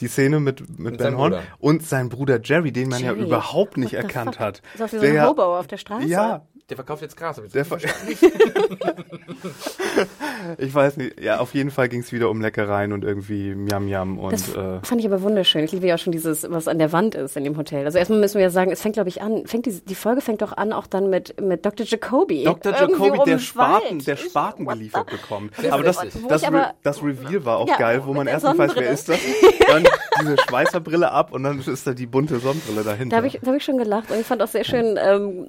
die Szene mit, mit, mit Ben Horn Bruder. und sein Bruder Jerry, den man Jerry. ja überhaupt nicht erkannt hat. Ist auch wie so ein Hobo auf der Straße. Ja, der verkauft jetzt Gras. Der ver ich weiß nicht. Ja, auf jeden Fall ging es wieder um Leckereien und irgendwie Miam Miam. Und, das äh, fand ich aber wunderschön. Ich liebe ja auch schon dieses, was an der Wand ist in dem Hotel. Also erstmal müssen wir ja sagen, es fängt, glaube ich, an, fängt die, die Folge fängt doch an auch dann mit, mit Dr. Jacoby. Dr. Jacoby, der Spaten, der Spaten geliefert bekommt. aber das, das, Re das Reveal war auch ja, geil, wo man erst nicht weiß, wer ist das. Dann diese Schweißerbrille ab und dann ist da die bunte Sonnenbrille dahinter. Da habe ich, hab ich schon gelacht und ich fand auch sehr schön, ähm,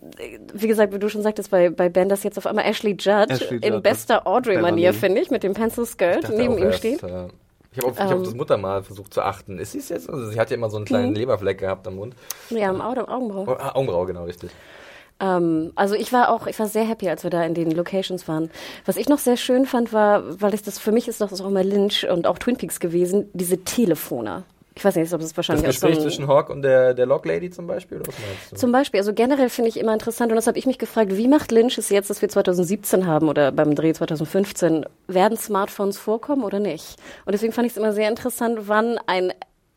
wie gesagt, wie du schon sagtest, bei, bei Ben, dass jetzt auf einmal Ashley Judd, Ashley Judd in bester Audrey-Manier, finde ich, mit dem Pencil Skirt neben ihm steht. Äh, ich habe auf, ähm, hab das Muttermal versucht zu achten. Ist sie es jetzt? Also sie hat ja immer so einen kleinen mhm. Leberfleck gehabt am Mund. Ja, am Auge, Augenbrau. Oh, ah, Augenbrau, genau, richtig. Ähm, also ich war auch, ich war sehr happy, als wir da in den Locations waren. Was ich noch sehr schön fand, war, weil ich das für mich ist doch auch immer Lynch und auch Twin Peaks gewesen, diese Telefone Ich weiß nicht, ob es Das wahrscheinlich Gespräch auch so zwischen Hawk und der, der Log Lady zum Beispiel, oder was meinst du? Zum Beispiel, also generell finde ich immer interessant, und das habe ich mich gefragt, wie macht Lynch es jetzt, dass wir 2017 haben oder beim Dreh 2015, werden Smartphones vorkommen oder nicht? Und deswegen fand ich es immer sehr interessant, wann ein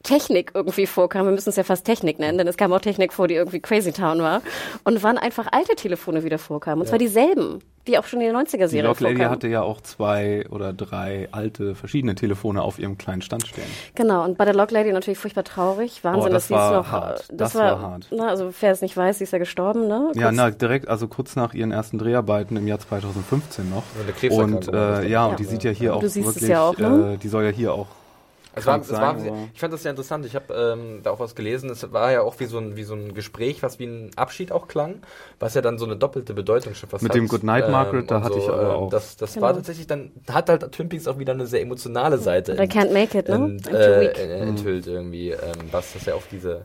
Technik irgendwie vorkam, wir müssen es ja fast Technik nennen, denn es kam auch Technik vor, die irgendwie Crazy Town war, und wann einfach alte Telefone wieder vorkamen, und zwar dieselben, die auch schon in der 90er-Serie Die Log Lady vorkamen. hatte ja auch zwei oder drei alte verschiedene Telefone auf ihrem kleinen Stand stehen. Genau, und bei der Log Lady natürlich furchtbar traurig. Wahnsinn, Oh, das dass sie es war noch. hart. äh, Das war hart. Na, also wer es nicht weiß, sie ist ja gestorben, ne? Ja, Kurz- na, direkt, also kurz nach ihren ersten Dreharbeiten im Jahr 2015 noch. Und war das äh, ja, Ja. und die sieht ja hier Du auch siehst es wirklich, ja auch, ne? äh, die soll ja hier auch Es war, es war, sein, ich fand das sehr interessant. Ich habe ähm, da auch was gelesen. Es war ja auch wie so, ein, wie so ein Gespräch, was wie ein Abschied auch klang, was ja dann so eine doppelte Bedeutung schon fast Mit hat. dem Good Night, Margaret, da und hatte ich aber auch- Das, das Genau. war tatsächlich dann, hat halt Twin Peaks auch wieder eine sehr emotionale Seite. Oder Can't Make It, ne? too äh, weak. äh, enthüllt irgendwie, ähm, was das ja auch diese,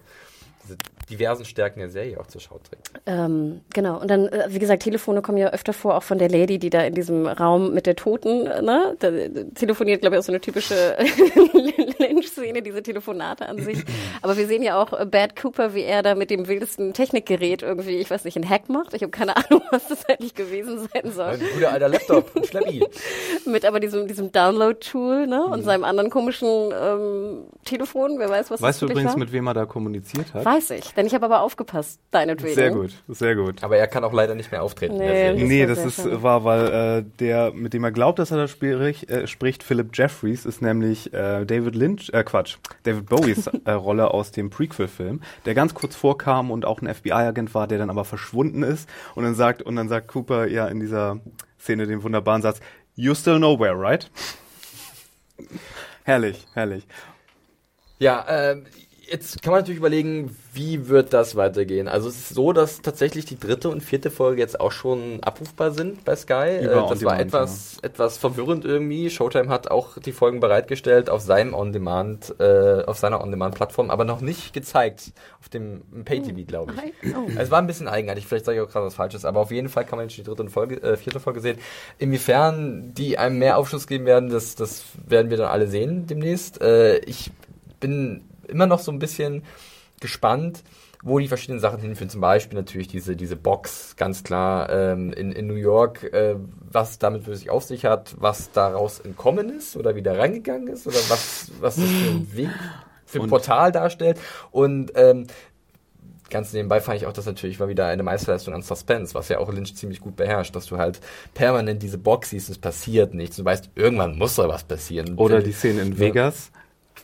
diese diversen Stärken der Serie auch zur Schau trägt. Ähm, genau. Und dann, äh, wie gesagt, Telefone kommen ja öfter vor, auch von der Lady, die da in diesem Raum mit der Toten, äh, ne? Da, äh, telefoniert, glaube ich, auch so eine typische Lynch-Szene, diese Telefonate an sich. Aber wir sehen ja auch Bad Cooper, wie er da mit dem wildesten Technikgerät irgendwie, ich weiß nicht, einen Hack macht. Ich habe keine Ahnung, was das eigentlich gewesen sein soll. Ein guter alter Laptop, Schleppi. mit aber diesem, diesem Download-Tool, ne? Und seinem anderen komischen ähm, Telefon, wer weiß, was Weißt du das wirklich übrigens, war? mit wem er da kommuniziert hat? Weiß ich, denn ich habe aber aufgepasst, deinetwegen. Sehr gut, sehr gut. Aber er kann auch leider nicht mehr auftreten. in der Nee. Serie. Das nee, das ist, schade. war, weil äh, der, mit dem er glaubt, dass er da sprich, äh, spricht, Philip Jeffries, ist nämlich äh, David Lynch, äh Quatsch, David Bowies äh, Rolle aus dem Prequel-Film, der ganz kurz vorkam und auch ein FBI-Agent war, der dann aber verschwunden ist und dann sagt, und dann sagt Cooper ja in dieser Szene den wunderbaren Satz, You're still nowhere, right? herrlich, herrlich. Ja, ähm, jetzt kann man natürlich überlegen, wie wird das weitergehen? Also es ist so, dass tatsächlich die dritte und vierte Folge jetzt auch schon abrufbar sind bei Sky. Über Äh, On das war etwas, etwas verwirrend irgendwie. Showtime hat auch die Folgen bereitgestellt auf seinem On-Demand, äh, auf seiner On-Demand-Plattform, aber noch nicht gezeigt auf dem Pay-TV, glaube ich. Oh. Es war ein bisschen eigenartig, vielleicht sage ich auch gerade was Falsches, aber auf jeden Fall kann man jetzt die dritte und Folge, äh, vierte Folge sehen. Inwiefern die einem mehr Aufschluss geben werden, das, das werden wir dann alle sehen demnächst. Äh, ich bin immer noch so ein bisschen gespannt, wo die verschiedenen Sachen hinführen. Zum Beispiel natürlich diese, diese Box, ganz klar ähm, in, in New York, äh, was damit für sich auf sich hat, was daraus entkommen ist oder wieder reingegangen ist oder was, was das für ein Weg, für ein Und- Portal darstellt. Und ähm, ganz nebenbei fand ich auch, das natürlich war wieder eine Meisterleistung an Suspense, was ja auch Lynch ziemlich gut beherrscht, dass du halt permanent diese Box siehst, es passiert nichts. Du weißt, irgendwann muss da was passieren. Oder die Szene in Ja.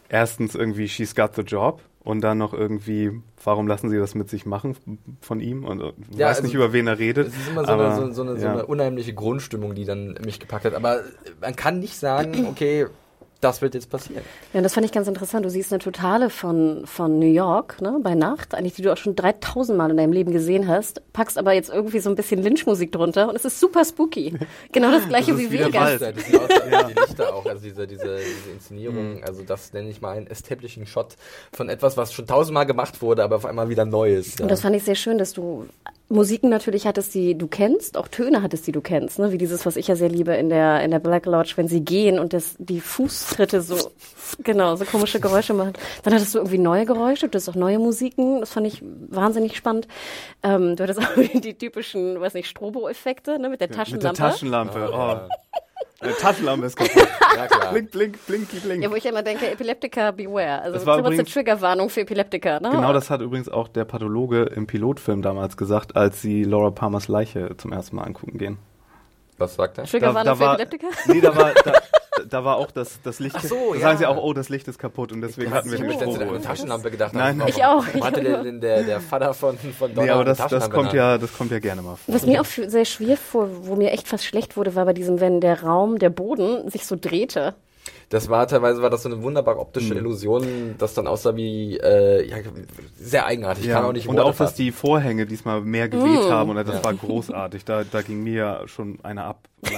Erstens irgendwie She's got the job und dann noch irgendwie, warum lassen sie das mit sich machen von ihm? Und Ja, weiß also nicht, über wen er redet. Es ist immer so, aber, eine, so, so, eine, so ja. eine unheimliche Grundstimmung, die dann mich gepackt hat. Aber man kann nicht sagen, okay, das wird jetzt passieren. Ja, und das fand ich ganz interessant. Du siehst eine Totale von, von New York, ne, bei Nacht, eigentlich, die du auch schon 3000 Mal in deinem Leben gesehen hast, packst aber jetzt irgendwie so ein bisschen Lynch-Musik drunter und es ist super spooky. Genau das gleiche Das wie ist wie der Vegas. Das sieht aus wie die Lichter auch, also diese, diese, diese Inszenierung, also das nenne ich mal einen Establishing Shot von etwas, was schon tausendmal gemacht wurde, aber auf einmal wieder neu ist. Ja. Und das fand ich sehr schön, dass du Musiken natürlich hattest, die du kennst, auch Töne hattest, die du kennst, ne? wie dieses, was ich ja sehr liebe in der, in der Black Lodge, wenn sie gehen und das, die Fußtritte so, genau, so komische Geräusche machen. Dann hattest du irgendwie neue Geräusche, du hattest auch neue Musiken, das fand ich wahnsinnig spannend. Ähm, du hattest auch die typischen, weiß nicht, Strobo-Effekte, ne, mit der Mit Taschenlampe. der Taschenlampe. Oh, Oh. Eine Taschenlampe ist kaputt. ja, klar. blink, blink, blinky, blink. Ja, wo ich immer denke, Epileptiker beware. Also Das war war eine übrigens- Triggerwarnung für Epileptiker. Ne? Genau das hat übrigens auch der Pathologe im Pilotfilm damals gesagt, als sie Laura Palmers Leiche zum ersten Mal angucken gehen. Was sagt er? Triggerwarnung für war, Epileptiker? Nee, da war, da, da war auch das, das Licht. Ach so, da ja. sagen sie auch, oh, das Licht ist kaputt und deswegen hatten wir Ich den letztens an eine. Taschenlampe gedacht. Nein, Also, Ich auch. warum Hatte der, der, der, Vater von, von Donner Nee, aber das, das kommt ja, das kommt ja gerne mal vor. Was mir auch sehr schwierig vor, wo mir echt fast schlecht wurde, war bei diesem, wenn der Raum, der Boden sich so drehte. Das war teilweise war das so eine wunderbar optische Mhm. Illusion, das dann aussah wie äh, ja, sehr eigenartig. Ja, kann auch nicht und auch, dass die Vorhänge diesmal mehr geweht Mm. haben und das war großartig. Da, da ging mir ja schon einer ab. Dem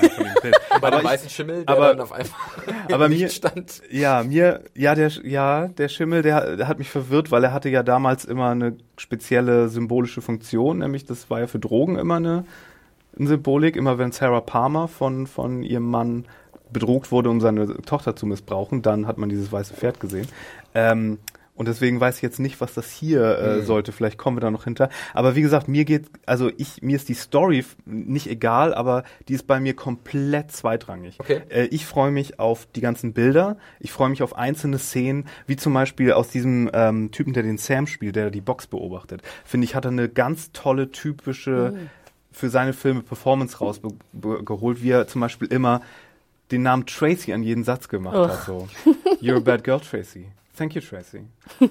bei dem aber ich, weißen Schimmel, der aber- dann auf einmal aber mir- stand. ja, mir, ja, der, ja, der Schimmel, der, der hat mich verwirrt, weil er hatte ja damals immer eine spezielle symbolische Funktion, nämlich das war ja für Drogen immer eine, eine Symbolik. Immer wenn Sarah Palmer von, von ihrem Mann bedroht wurde, um seine Tochter zu missbrauchen, dann hat man dieses weiße Pferd gesehen. Ähm, Und deswegen weiß ich jetzt nicht, was das hier äh, Mhm. sollte. Vielleicht kommen wir da noch hinter. Aber wie gesagt, mir geht, also ich, mir ist die Story nicht egal, aber die ist bei mir komplett zweitrangig. Okay. Äh, ich freue mich auf die ganzen Bilder. Ich freue mich auf einzelne Szenen, wie zum Beispiel aus diesem ähm, Typen, der den Sam spielt, der die Box beobachtet. Finde ich, hat er eine ganz tolle, typische, für seine Filme Performance rausgeholt, wie er zum Beispiel immer den Namen Tracy an jeden Satz gemacht hat. So. You're a bad girl, Tracy. Thank you, Tracy.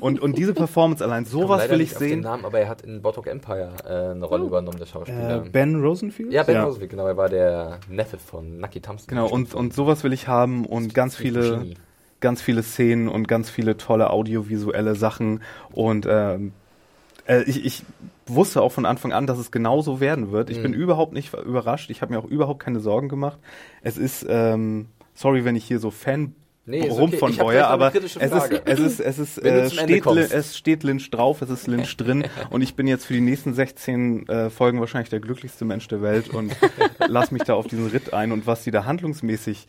Und, und diese Performance allein, Ich sowas will nicht ich auf den sehen. Namen, aber er hat in Botok Empire äh, eine Rolle übernommen, der Schauspieler. Äh, ben Rosenfield? ja, Ben Rosenfield, genau, er war der Neffe von Nucky Thompson. Genau, und, und sowas will ich haben und ganz viele, ganz viele Szenen und ganz viele tolle audiovisuelle Sachen. Und ähm, äh, ich, ich wusste auch von Anfang an, dass es genauso werden wird. Ich Mhm. bin überhaupt nicht überrascht. Ich habe mir auch überhaupt keine Sorgen gemacht. Es ist, ähm, sorry, wenn ich hier so Fan Nee, rum okay. von Boyer, aber es ist, es ist, es ist, äh, steht, es steht Lynch drauf, es ist Lynch drin und ich bin jetzt für die nächsten 16 äh, Folgen wahrscheinlich der glücklichste Mensch der Welt und lass mich da auf diesen Ritt ein und was die da handlungsmäßig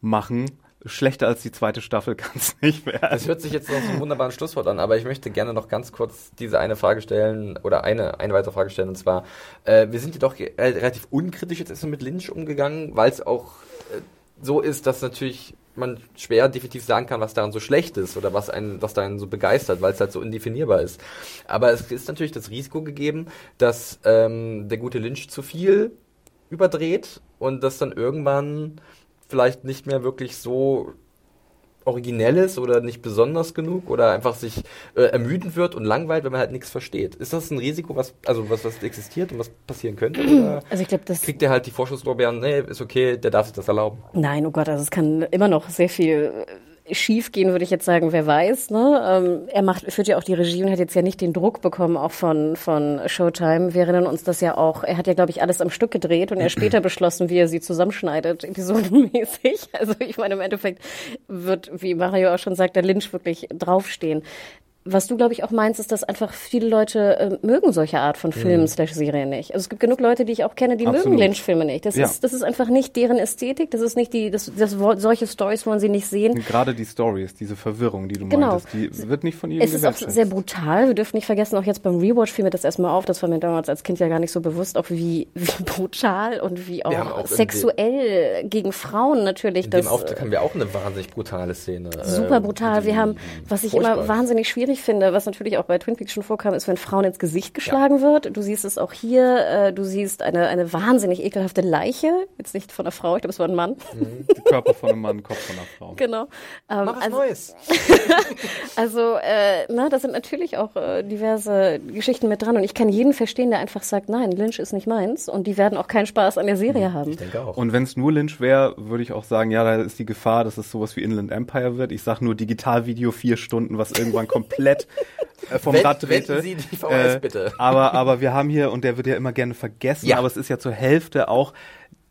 machen, schlechter als die zweite Staffel kann es nicht werden. Das hört sich jetzt noch so ein wunderbares Schlusswort an, aber ich möchte gerne noch ganz kurz diese eine Frage stellen oder eine, eine weitere Frage stellen und zwar, äh, wir sind jedoch relativ unkritisch jetzt mit Lynch umgegangen, weil es auch äh, so ist, dass natürlich man schwer definitiv sagen kann, was daran so schlecht ist oder was einen, was daran so begeistert, weil es halt so undefinierbar ist. Aber es ist natürlich das Risiko gegeben, dass ähm, der gute Lynch zu viel überdreht und das dann irgendwann vielleicht nicht mehr wirklich so originell ist oder nicht besonders genug oder einfach sich äh, ermüdend wird und langweilt, wenn man halt nichts versteht. Ist das ein Risiko, was also was was existiert und was passieren könnte? Oder Also ich glaube, das kriegt der halt die Vorschusslorbeeren? Nee, ist okay, der darf sich das erlauben. Nein, oh Gott, also es kann immer noch sehr viel äh, schief gehen, würde ich jetzt sagen, wer weiß. Ne? Ähm, er macht, führt ja auch die Regie und hat jetzt ja nicht den Druck bekommen, auch von, von Showtime. Wir erinnern uns das ja auch, er hat ja, glaube ich, alles am Stück gedreht und er später beschlossen, wie er sie zusammenschneidet, episodenmäßig. Also ich meine, im Endeffekt wird, wie Mario auch schon sagt, der Lynch wirklich draufstehen. Was du, glaube ich, auch meinst, ist, dass einfach viele Leute äh, mögen solche Art von Filmen slash Serien nicht. Also es gibt genug Leute, die ich auch kenne, die mögen Absolut. Lynch-Filme nicht. Das, Ja. ist, das ist einfach nicht deren Ästhetik, das ist nicht die, das, das, solche Stories wollen sie nicht sehen. Gerade die Stories, diese Verwirrung, die du Genau. meintest, die wird nicht von jedem Es ist auch sehr brutal. Wir dürfen nicht vergessen, auch jetzt beim Rewatch fiel mir das erstmal auf. Das war mir damals als Kind ja gar nicht so bewusst, auch wie, wie brutal und wie auch, auch sexuell gegen Frauen natürlich. In das, dem Auftritt haben wir auch eine wahnsinnig brutale Szene. Super äh, brutal. Wir haben, was ich immer wahnsinnig schwierig finde, was natürlich auch bei Twin Peaks schon vorkam, ist, wenn Frauen ins Gesicht geschlagen wird. Du siehst es auch hier. Äh, du siehst eine, eine wahnsinnig ekelhafte Leiche. Jetzt nicht von einer Frau, ich glaube, es war ein Mann. Der Körper von einem Mann, Kopf von einer Frau. genau. Ähm, Mach was also, Neues. also, äh, na, da sind natürlich auch äh, diverse Geschichten mit dran. Und ich kann jeden verstehen, der einfach sagt, nein, Lynch ist nicht meins. Und die werden auch keinen Spaß an der Serie haben. Ich denke auch. Und wenn es nur Lynch wäre, würde ich auch sagen, ja, da ist die Gefahr, dass es sowas wie Inland Empire wird. Ich sag nur Digitalvideo vier Stunden, was irgendwann komplett äh, vom Wend- Rad drehte. Sie die VHS bitte. Aber, aber wir haben hier, und der wird ja immer gerne vergessen, Ja. aber es ist ja zur Hälfte auch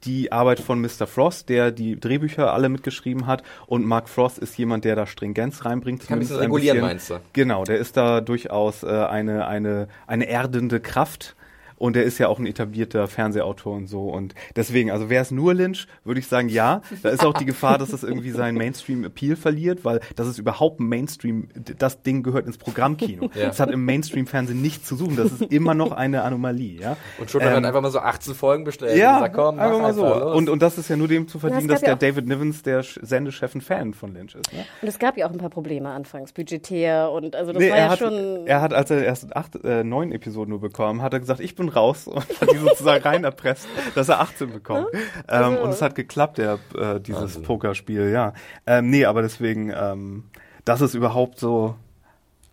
die Arbeit von Mr. Frost, der die Drehbücher alle mitgeschrieben hat. Und Mark Frost ist jemand, der da Stringenz reinbringt. Kann ein bisschen zumindest regulieren, meinst du? Genau, der ist da durchaus äh, eine, eine, eine erdende Kraft. Und er ist ja auch ein etablierter Fernsehautor und so. Und deswegen, also wäre es nur Lynch, würde ich sagen, ja. Da ist auch die Gefahr, dass es irgendwie seinen Mainstream-Appeal verliert, weil das ist überhaupt ein Mainstream, das Ding gehört ins Programmkino. Ja. Das hat im Mainstream-Fernsehen nichts zu suchen. Das ist immer noch eine Anomalie, ja. Und schon ähm, Ähm, einfach mal so 18 Folgen bestellt ja, und sagt, komm, mach einfach mal so. los. Und, und das ist ja nur dem zu verdienen, Na, dass der ja auch- David Nivens, der Sendechef, ein Fan von Lynch ist. Ne? Und es gab ja auch ein paar Probleme anfangs, budgetär und also das Nee, war er, ja hat, schon. er hat, als er erst acht, äh, neun Episoden nur bekam, hat er gesagt, ich bin raus und hat die sozusagen rein erpresst, dass er 18 bekommt. Ähm, Also- und es hat geklappt, der, äh, dieses Wahnsinn. Pokerspiel, ja. Ähm, nee, aber deswegen, ähm, dass es überhaupt so,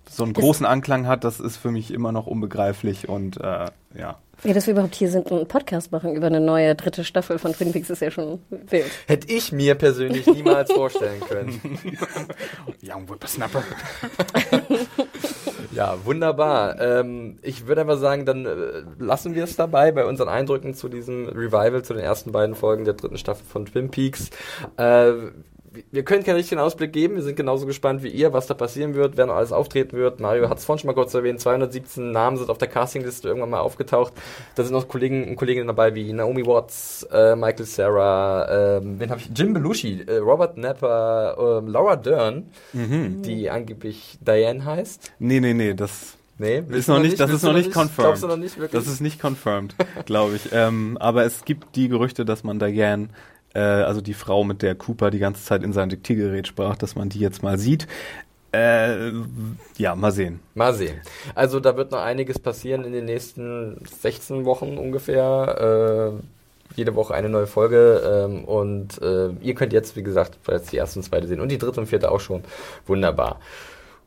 so einen großen Anklang hat, das ist für mich immer noch unbegreiflich und äh, ja. ja, dass wir überhaupt hier sind und einen Podcast machen über eine neue dritte Staffel von Twin Peaks ist ja schon wild. Hätte ich mir persönlich niemals vorstellen können. Young Whippersnapper. Ja, wunderbar. Ähm, ich würde einfach sagen, dann äh, lassen wir es dabei bei unseren Eindrücken zu diesem Revival, zu den ersten beiden Folgen der dritten Staffel von Twin Peaks. Äh, wir können keinen richtigen Ausblick geben. Wir sind genauso gespannt wie ihr, was da passieren wird, wer noch alles auftreten wird. Mario hat es vorhin schon mal kurz erwähnt. 217 Namen sind auf der Castingliste irgendwann mal aufgetaucht. Da sind noch Kollegen und Kolleginnen dabei wie Naomi Watts, äh, Michael Sarah, äh, wen habe ich? Jim Belushi, äh, Robert Napper, äh, Laura Dern, die angeblich Diane heißt. Nee, nee, nee, das Nee, ist noch nicht, das Willst ist noch nicht confirmed. Glaubst du noch nicht wirklich? Das ist nicht confirmed, glaube ich. Ähm, aber es gibt die Gerüchte, dass man Diane, äh, also die Frau, mit der Cooper die ganze Zeit in sein Diktiergerät sprach, dass man die jetzt mal sieht. Äh, ja, mal sehen. Mal sehen. Also da wird noch einiges passieren in den nächsten 16 Wochen ungefähr. Äh, jede Woche eine neue Folge ähm, und äh, ihr könnt jetzt, wie gesagt, bereits die erste und zweite sehen und die dritte und vierte auch schon. Wunderbar.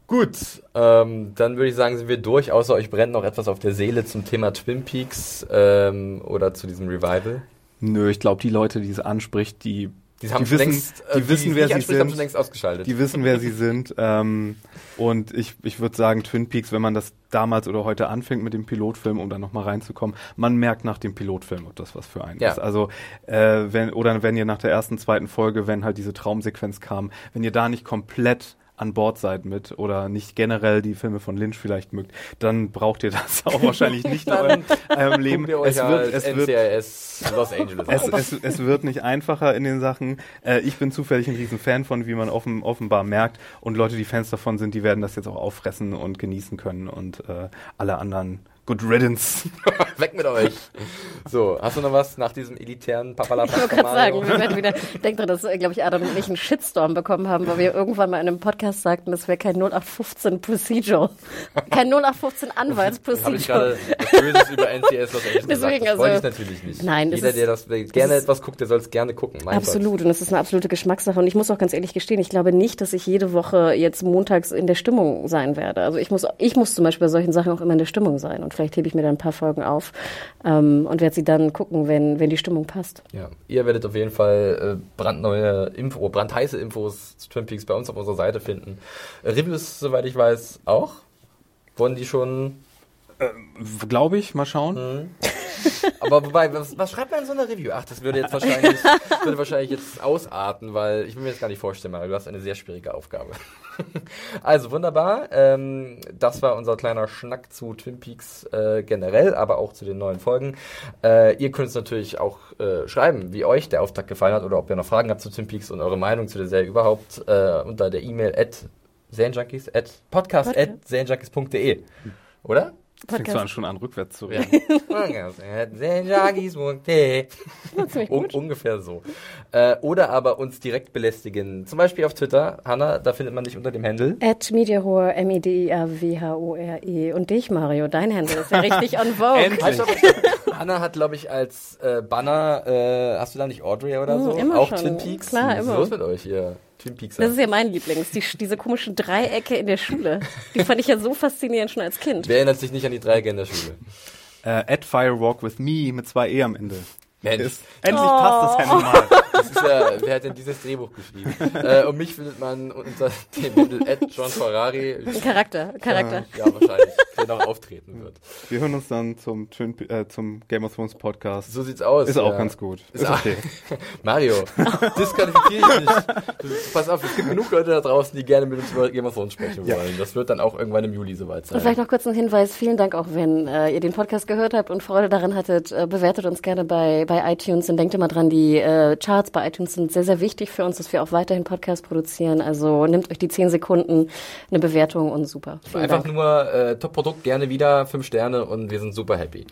Gut, ähm, dann würde ich sagen, sind wir durch, außer euch brennt noch etwas auf der Seele zum Thema Twin Peaks ähm, oder zu diesem Revival. Nö, ich glaube, die Leute, die es anspricht, die, Die haben die wissen, längst, äh, die wissen, wer sie haben sind. schon längst ausgeschaltet. Die wissen, wer sie sind. Ähm, und ich, ich würde sagen, Twin Peaks, wenn man das damals oder heute anfängt mit dem Pilotfilm, um da nochmal reinzukommen, man merkt nach dem Pilotfilm, ob das was für einen Ja. ist. Also, äh, wenn, oder wenn ihr nach der ersten, zweiten Folge, wenn halt diese Traumsequenz kam, wenn ihr da nicht komplett an Bord seid mit oder nicht generell die Filme von Lynch vielleicht mögt, dann braucht ihr das auch wahrscheinlich nicht in eurem, eurem Leben. Es wird, es wird, Los Angeles es, es, es wird nicht einfacher in den Sachen. Äh, ich bin zufällig ein riesen Fan von, wie man offen, offenbar merkt. Und Leute, die Fans davon sind, die werden das jetzt auch auffressen und genießen können. Und äh, alle anderen, good riddance. Weg mit euch. So, hast du noch was nach diesem elitären Papalapap Ich wollte gerade sagen, wir werden wieder, denkt dran, dass, glaube ich, Adam und ich einen Shitstorm bekommen haben, weil wir irgendwann mal in einem Podcast sagten, das wäre kein 0815 Procedural. Kein 0815 Habe ich Anwaltsprocedural. gerade was Böses über NCS Los Angeles gesagt? Deswegen, Das wollte ich also- natürlich nicht. Nein, Jeder, ist- der das der gerne ist- etwas guckt, der soll es gerne gucken. Mein Absolut, und es ist eine absolute Geschmackssache. Und ich muss auch ganz ehrlich gestehen, ich glaube nicht, dass ich jede Woche jetzt montags in der Stimmung sein werde. Also ich muss, ich muss zum Beispiel bei solchen Sachen auch immer in der Stimmung sein. Und vielleicht hebe ich mir dann ein paar Folgen auf ähm, und werde sie dann gucken, wenn, wenn die Stimmung passt. Ja, ihr werdet auf jeden Fall äh, brandneue Info, brandheiße Infos zu Twin Peaks bei uns auf unserer Seite finden. Äh, Reviews, soweit ich weiß, auch. Wurden die schon Glaube ich, mal schauen. Aber wobei, was, was schreibt man in so einer Review? Ach, das würde jetzt wahrscheinlich, würde wahrscheinlich jetzt ausarten, weil ich will mir das gar nicht vorstellen, weil du hast eine sehr schwierige Aufgabe. Also wunderbar. Ähm, das war unser kleiner Schnack zu Twin Peaks äh, generell, aber auch zu den neuen Folgen. Äh, ihr könnt uns natürlich auch äh, schreiben, wie euch der Auftakt gefallen hat oder ob ihr noch Fragen habt zu Twin Peaks und eure Meinung zu der Serie überhaupt äh, unter der E-Mail at serienjunkies at podcast at serienjunkies.de. Oder? Fängst du an, schon an, rückwärts zu reden. Un ungefähr so. Äh, oder aber uns direkt belästigen. Zum Beispiel auf Twitter. Hanna, da findet man dich unter dem Handle. At Mediahore, M-E-D-I-A-W-H-O-R-E. Und dich, Mario, dein Handle ist ja richtig on Vogue. Stopp. Hanna hat, glaube ich, als äh, Banner, äh, hast du da nicht Audrey oder Hm, so? immer Auch schon. Twin Peaks? Klar, Was ist immer. los mit euch hier? Twin Peaks. Das ist ja mein Lieblings, die, diese komischen Dreiecke in der Schule. Die fand ich ja so faszinierend schon als Kind. Wer erinnert sich nicht an die Dreiecke in der Schule? äh, at Firewalk with me mit zwei E am Ende. Mensch. Ist, endlich passt das Handle mal. Das ist ja, wer hat denn dieses Drehbuch geschrieben? äh, und mich findet man unter dem Handle at John Ferrari. Charakter, Charakter. Ja, wahrscheinlich. Der noch auftreten wird. Wir hören uns dann zum, Twin, äh, zum Game of Thrones Podcast. So sieht's aus. Ist auch ja. ganz gut. Ist Ist auch- okay. Mario, disqualifiziere ich nicht. Du, pass auf, es gibt genug Leute da draußen, die gerne mit uns über Game of Thrones sprechen Ja. wollen. Das wird dann auch irgendwann im Juli soweit sein. Und vielleicht noch kurz ein Hinweis. Vielen Dank auch, wenn äh, ihr den Podcast gehört habt und Freude daran hattet. Äh, bewertet uns gerne bei, bei iTunes und denkt immer dran, die äh, Charts bei iTunes sind sehr, sehr wichtig für uns, dass wir auch weiterhin Podcasts produzieren. Also nehmt euch die 10 Sekunden, eine Bewertung und super. Vielen Einfach Dank. nur äh, Top-Produkt, gerne wieder, fünf Sterne und wir sind super happy.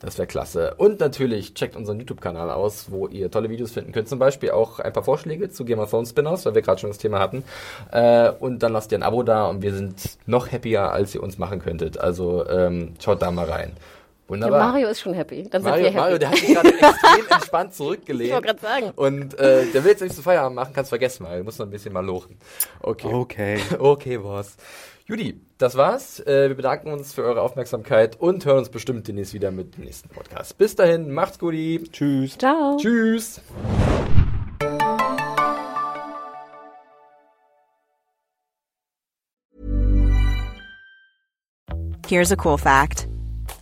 Das wäre klasse. Und natürlich checkt unseren YouTube-Kanal aus, wo ihr tolle Videos finden könnt. Zum Beispiel auch ein paar Vorschläge zu Game of Thrones Spin-offs, weil wir gerade schon das Thema hatten. Äh, und dann lasst ihr ein Abo da und wir sind noch happier, als ihr uns machen könntet. Also ähm, schaut da mal rein. Ja, Wunderbar. Mario ist schon happy. Dann Mario, seid ihr happy. Mario, der hat sich gerade extrem entspannt zurückgelehnt. Ich wollte gerade sagen. Und äh, der will jetzt nicht zu Feierabend machen, kannst vergessen mal. Du musst noch ein bisschen mal lochen. Okay. Okay. Okay, Boss. Judy, das war's. Äh, wir bedanken uns für eure Aufmerksamkeit und hören uns bestimmt demnächst wieder mit dem nächsten Podcast. Bis dahin, macht's gut. Tschüss. Ciao. Tschüss. Here's a cool fact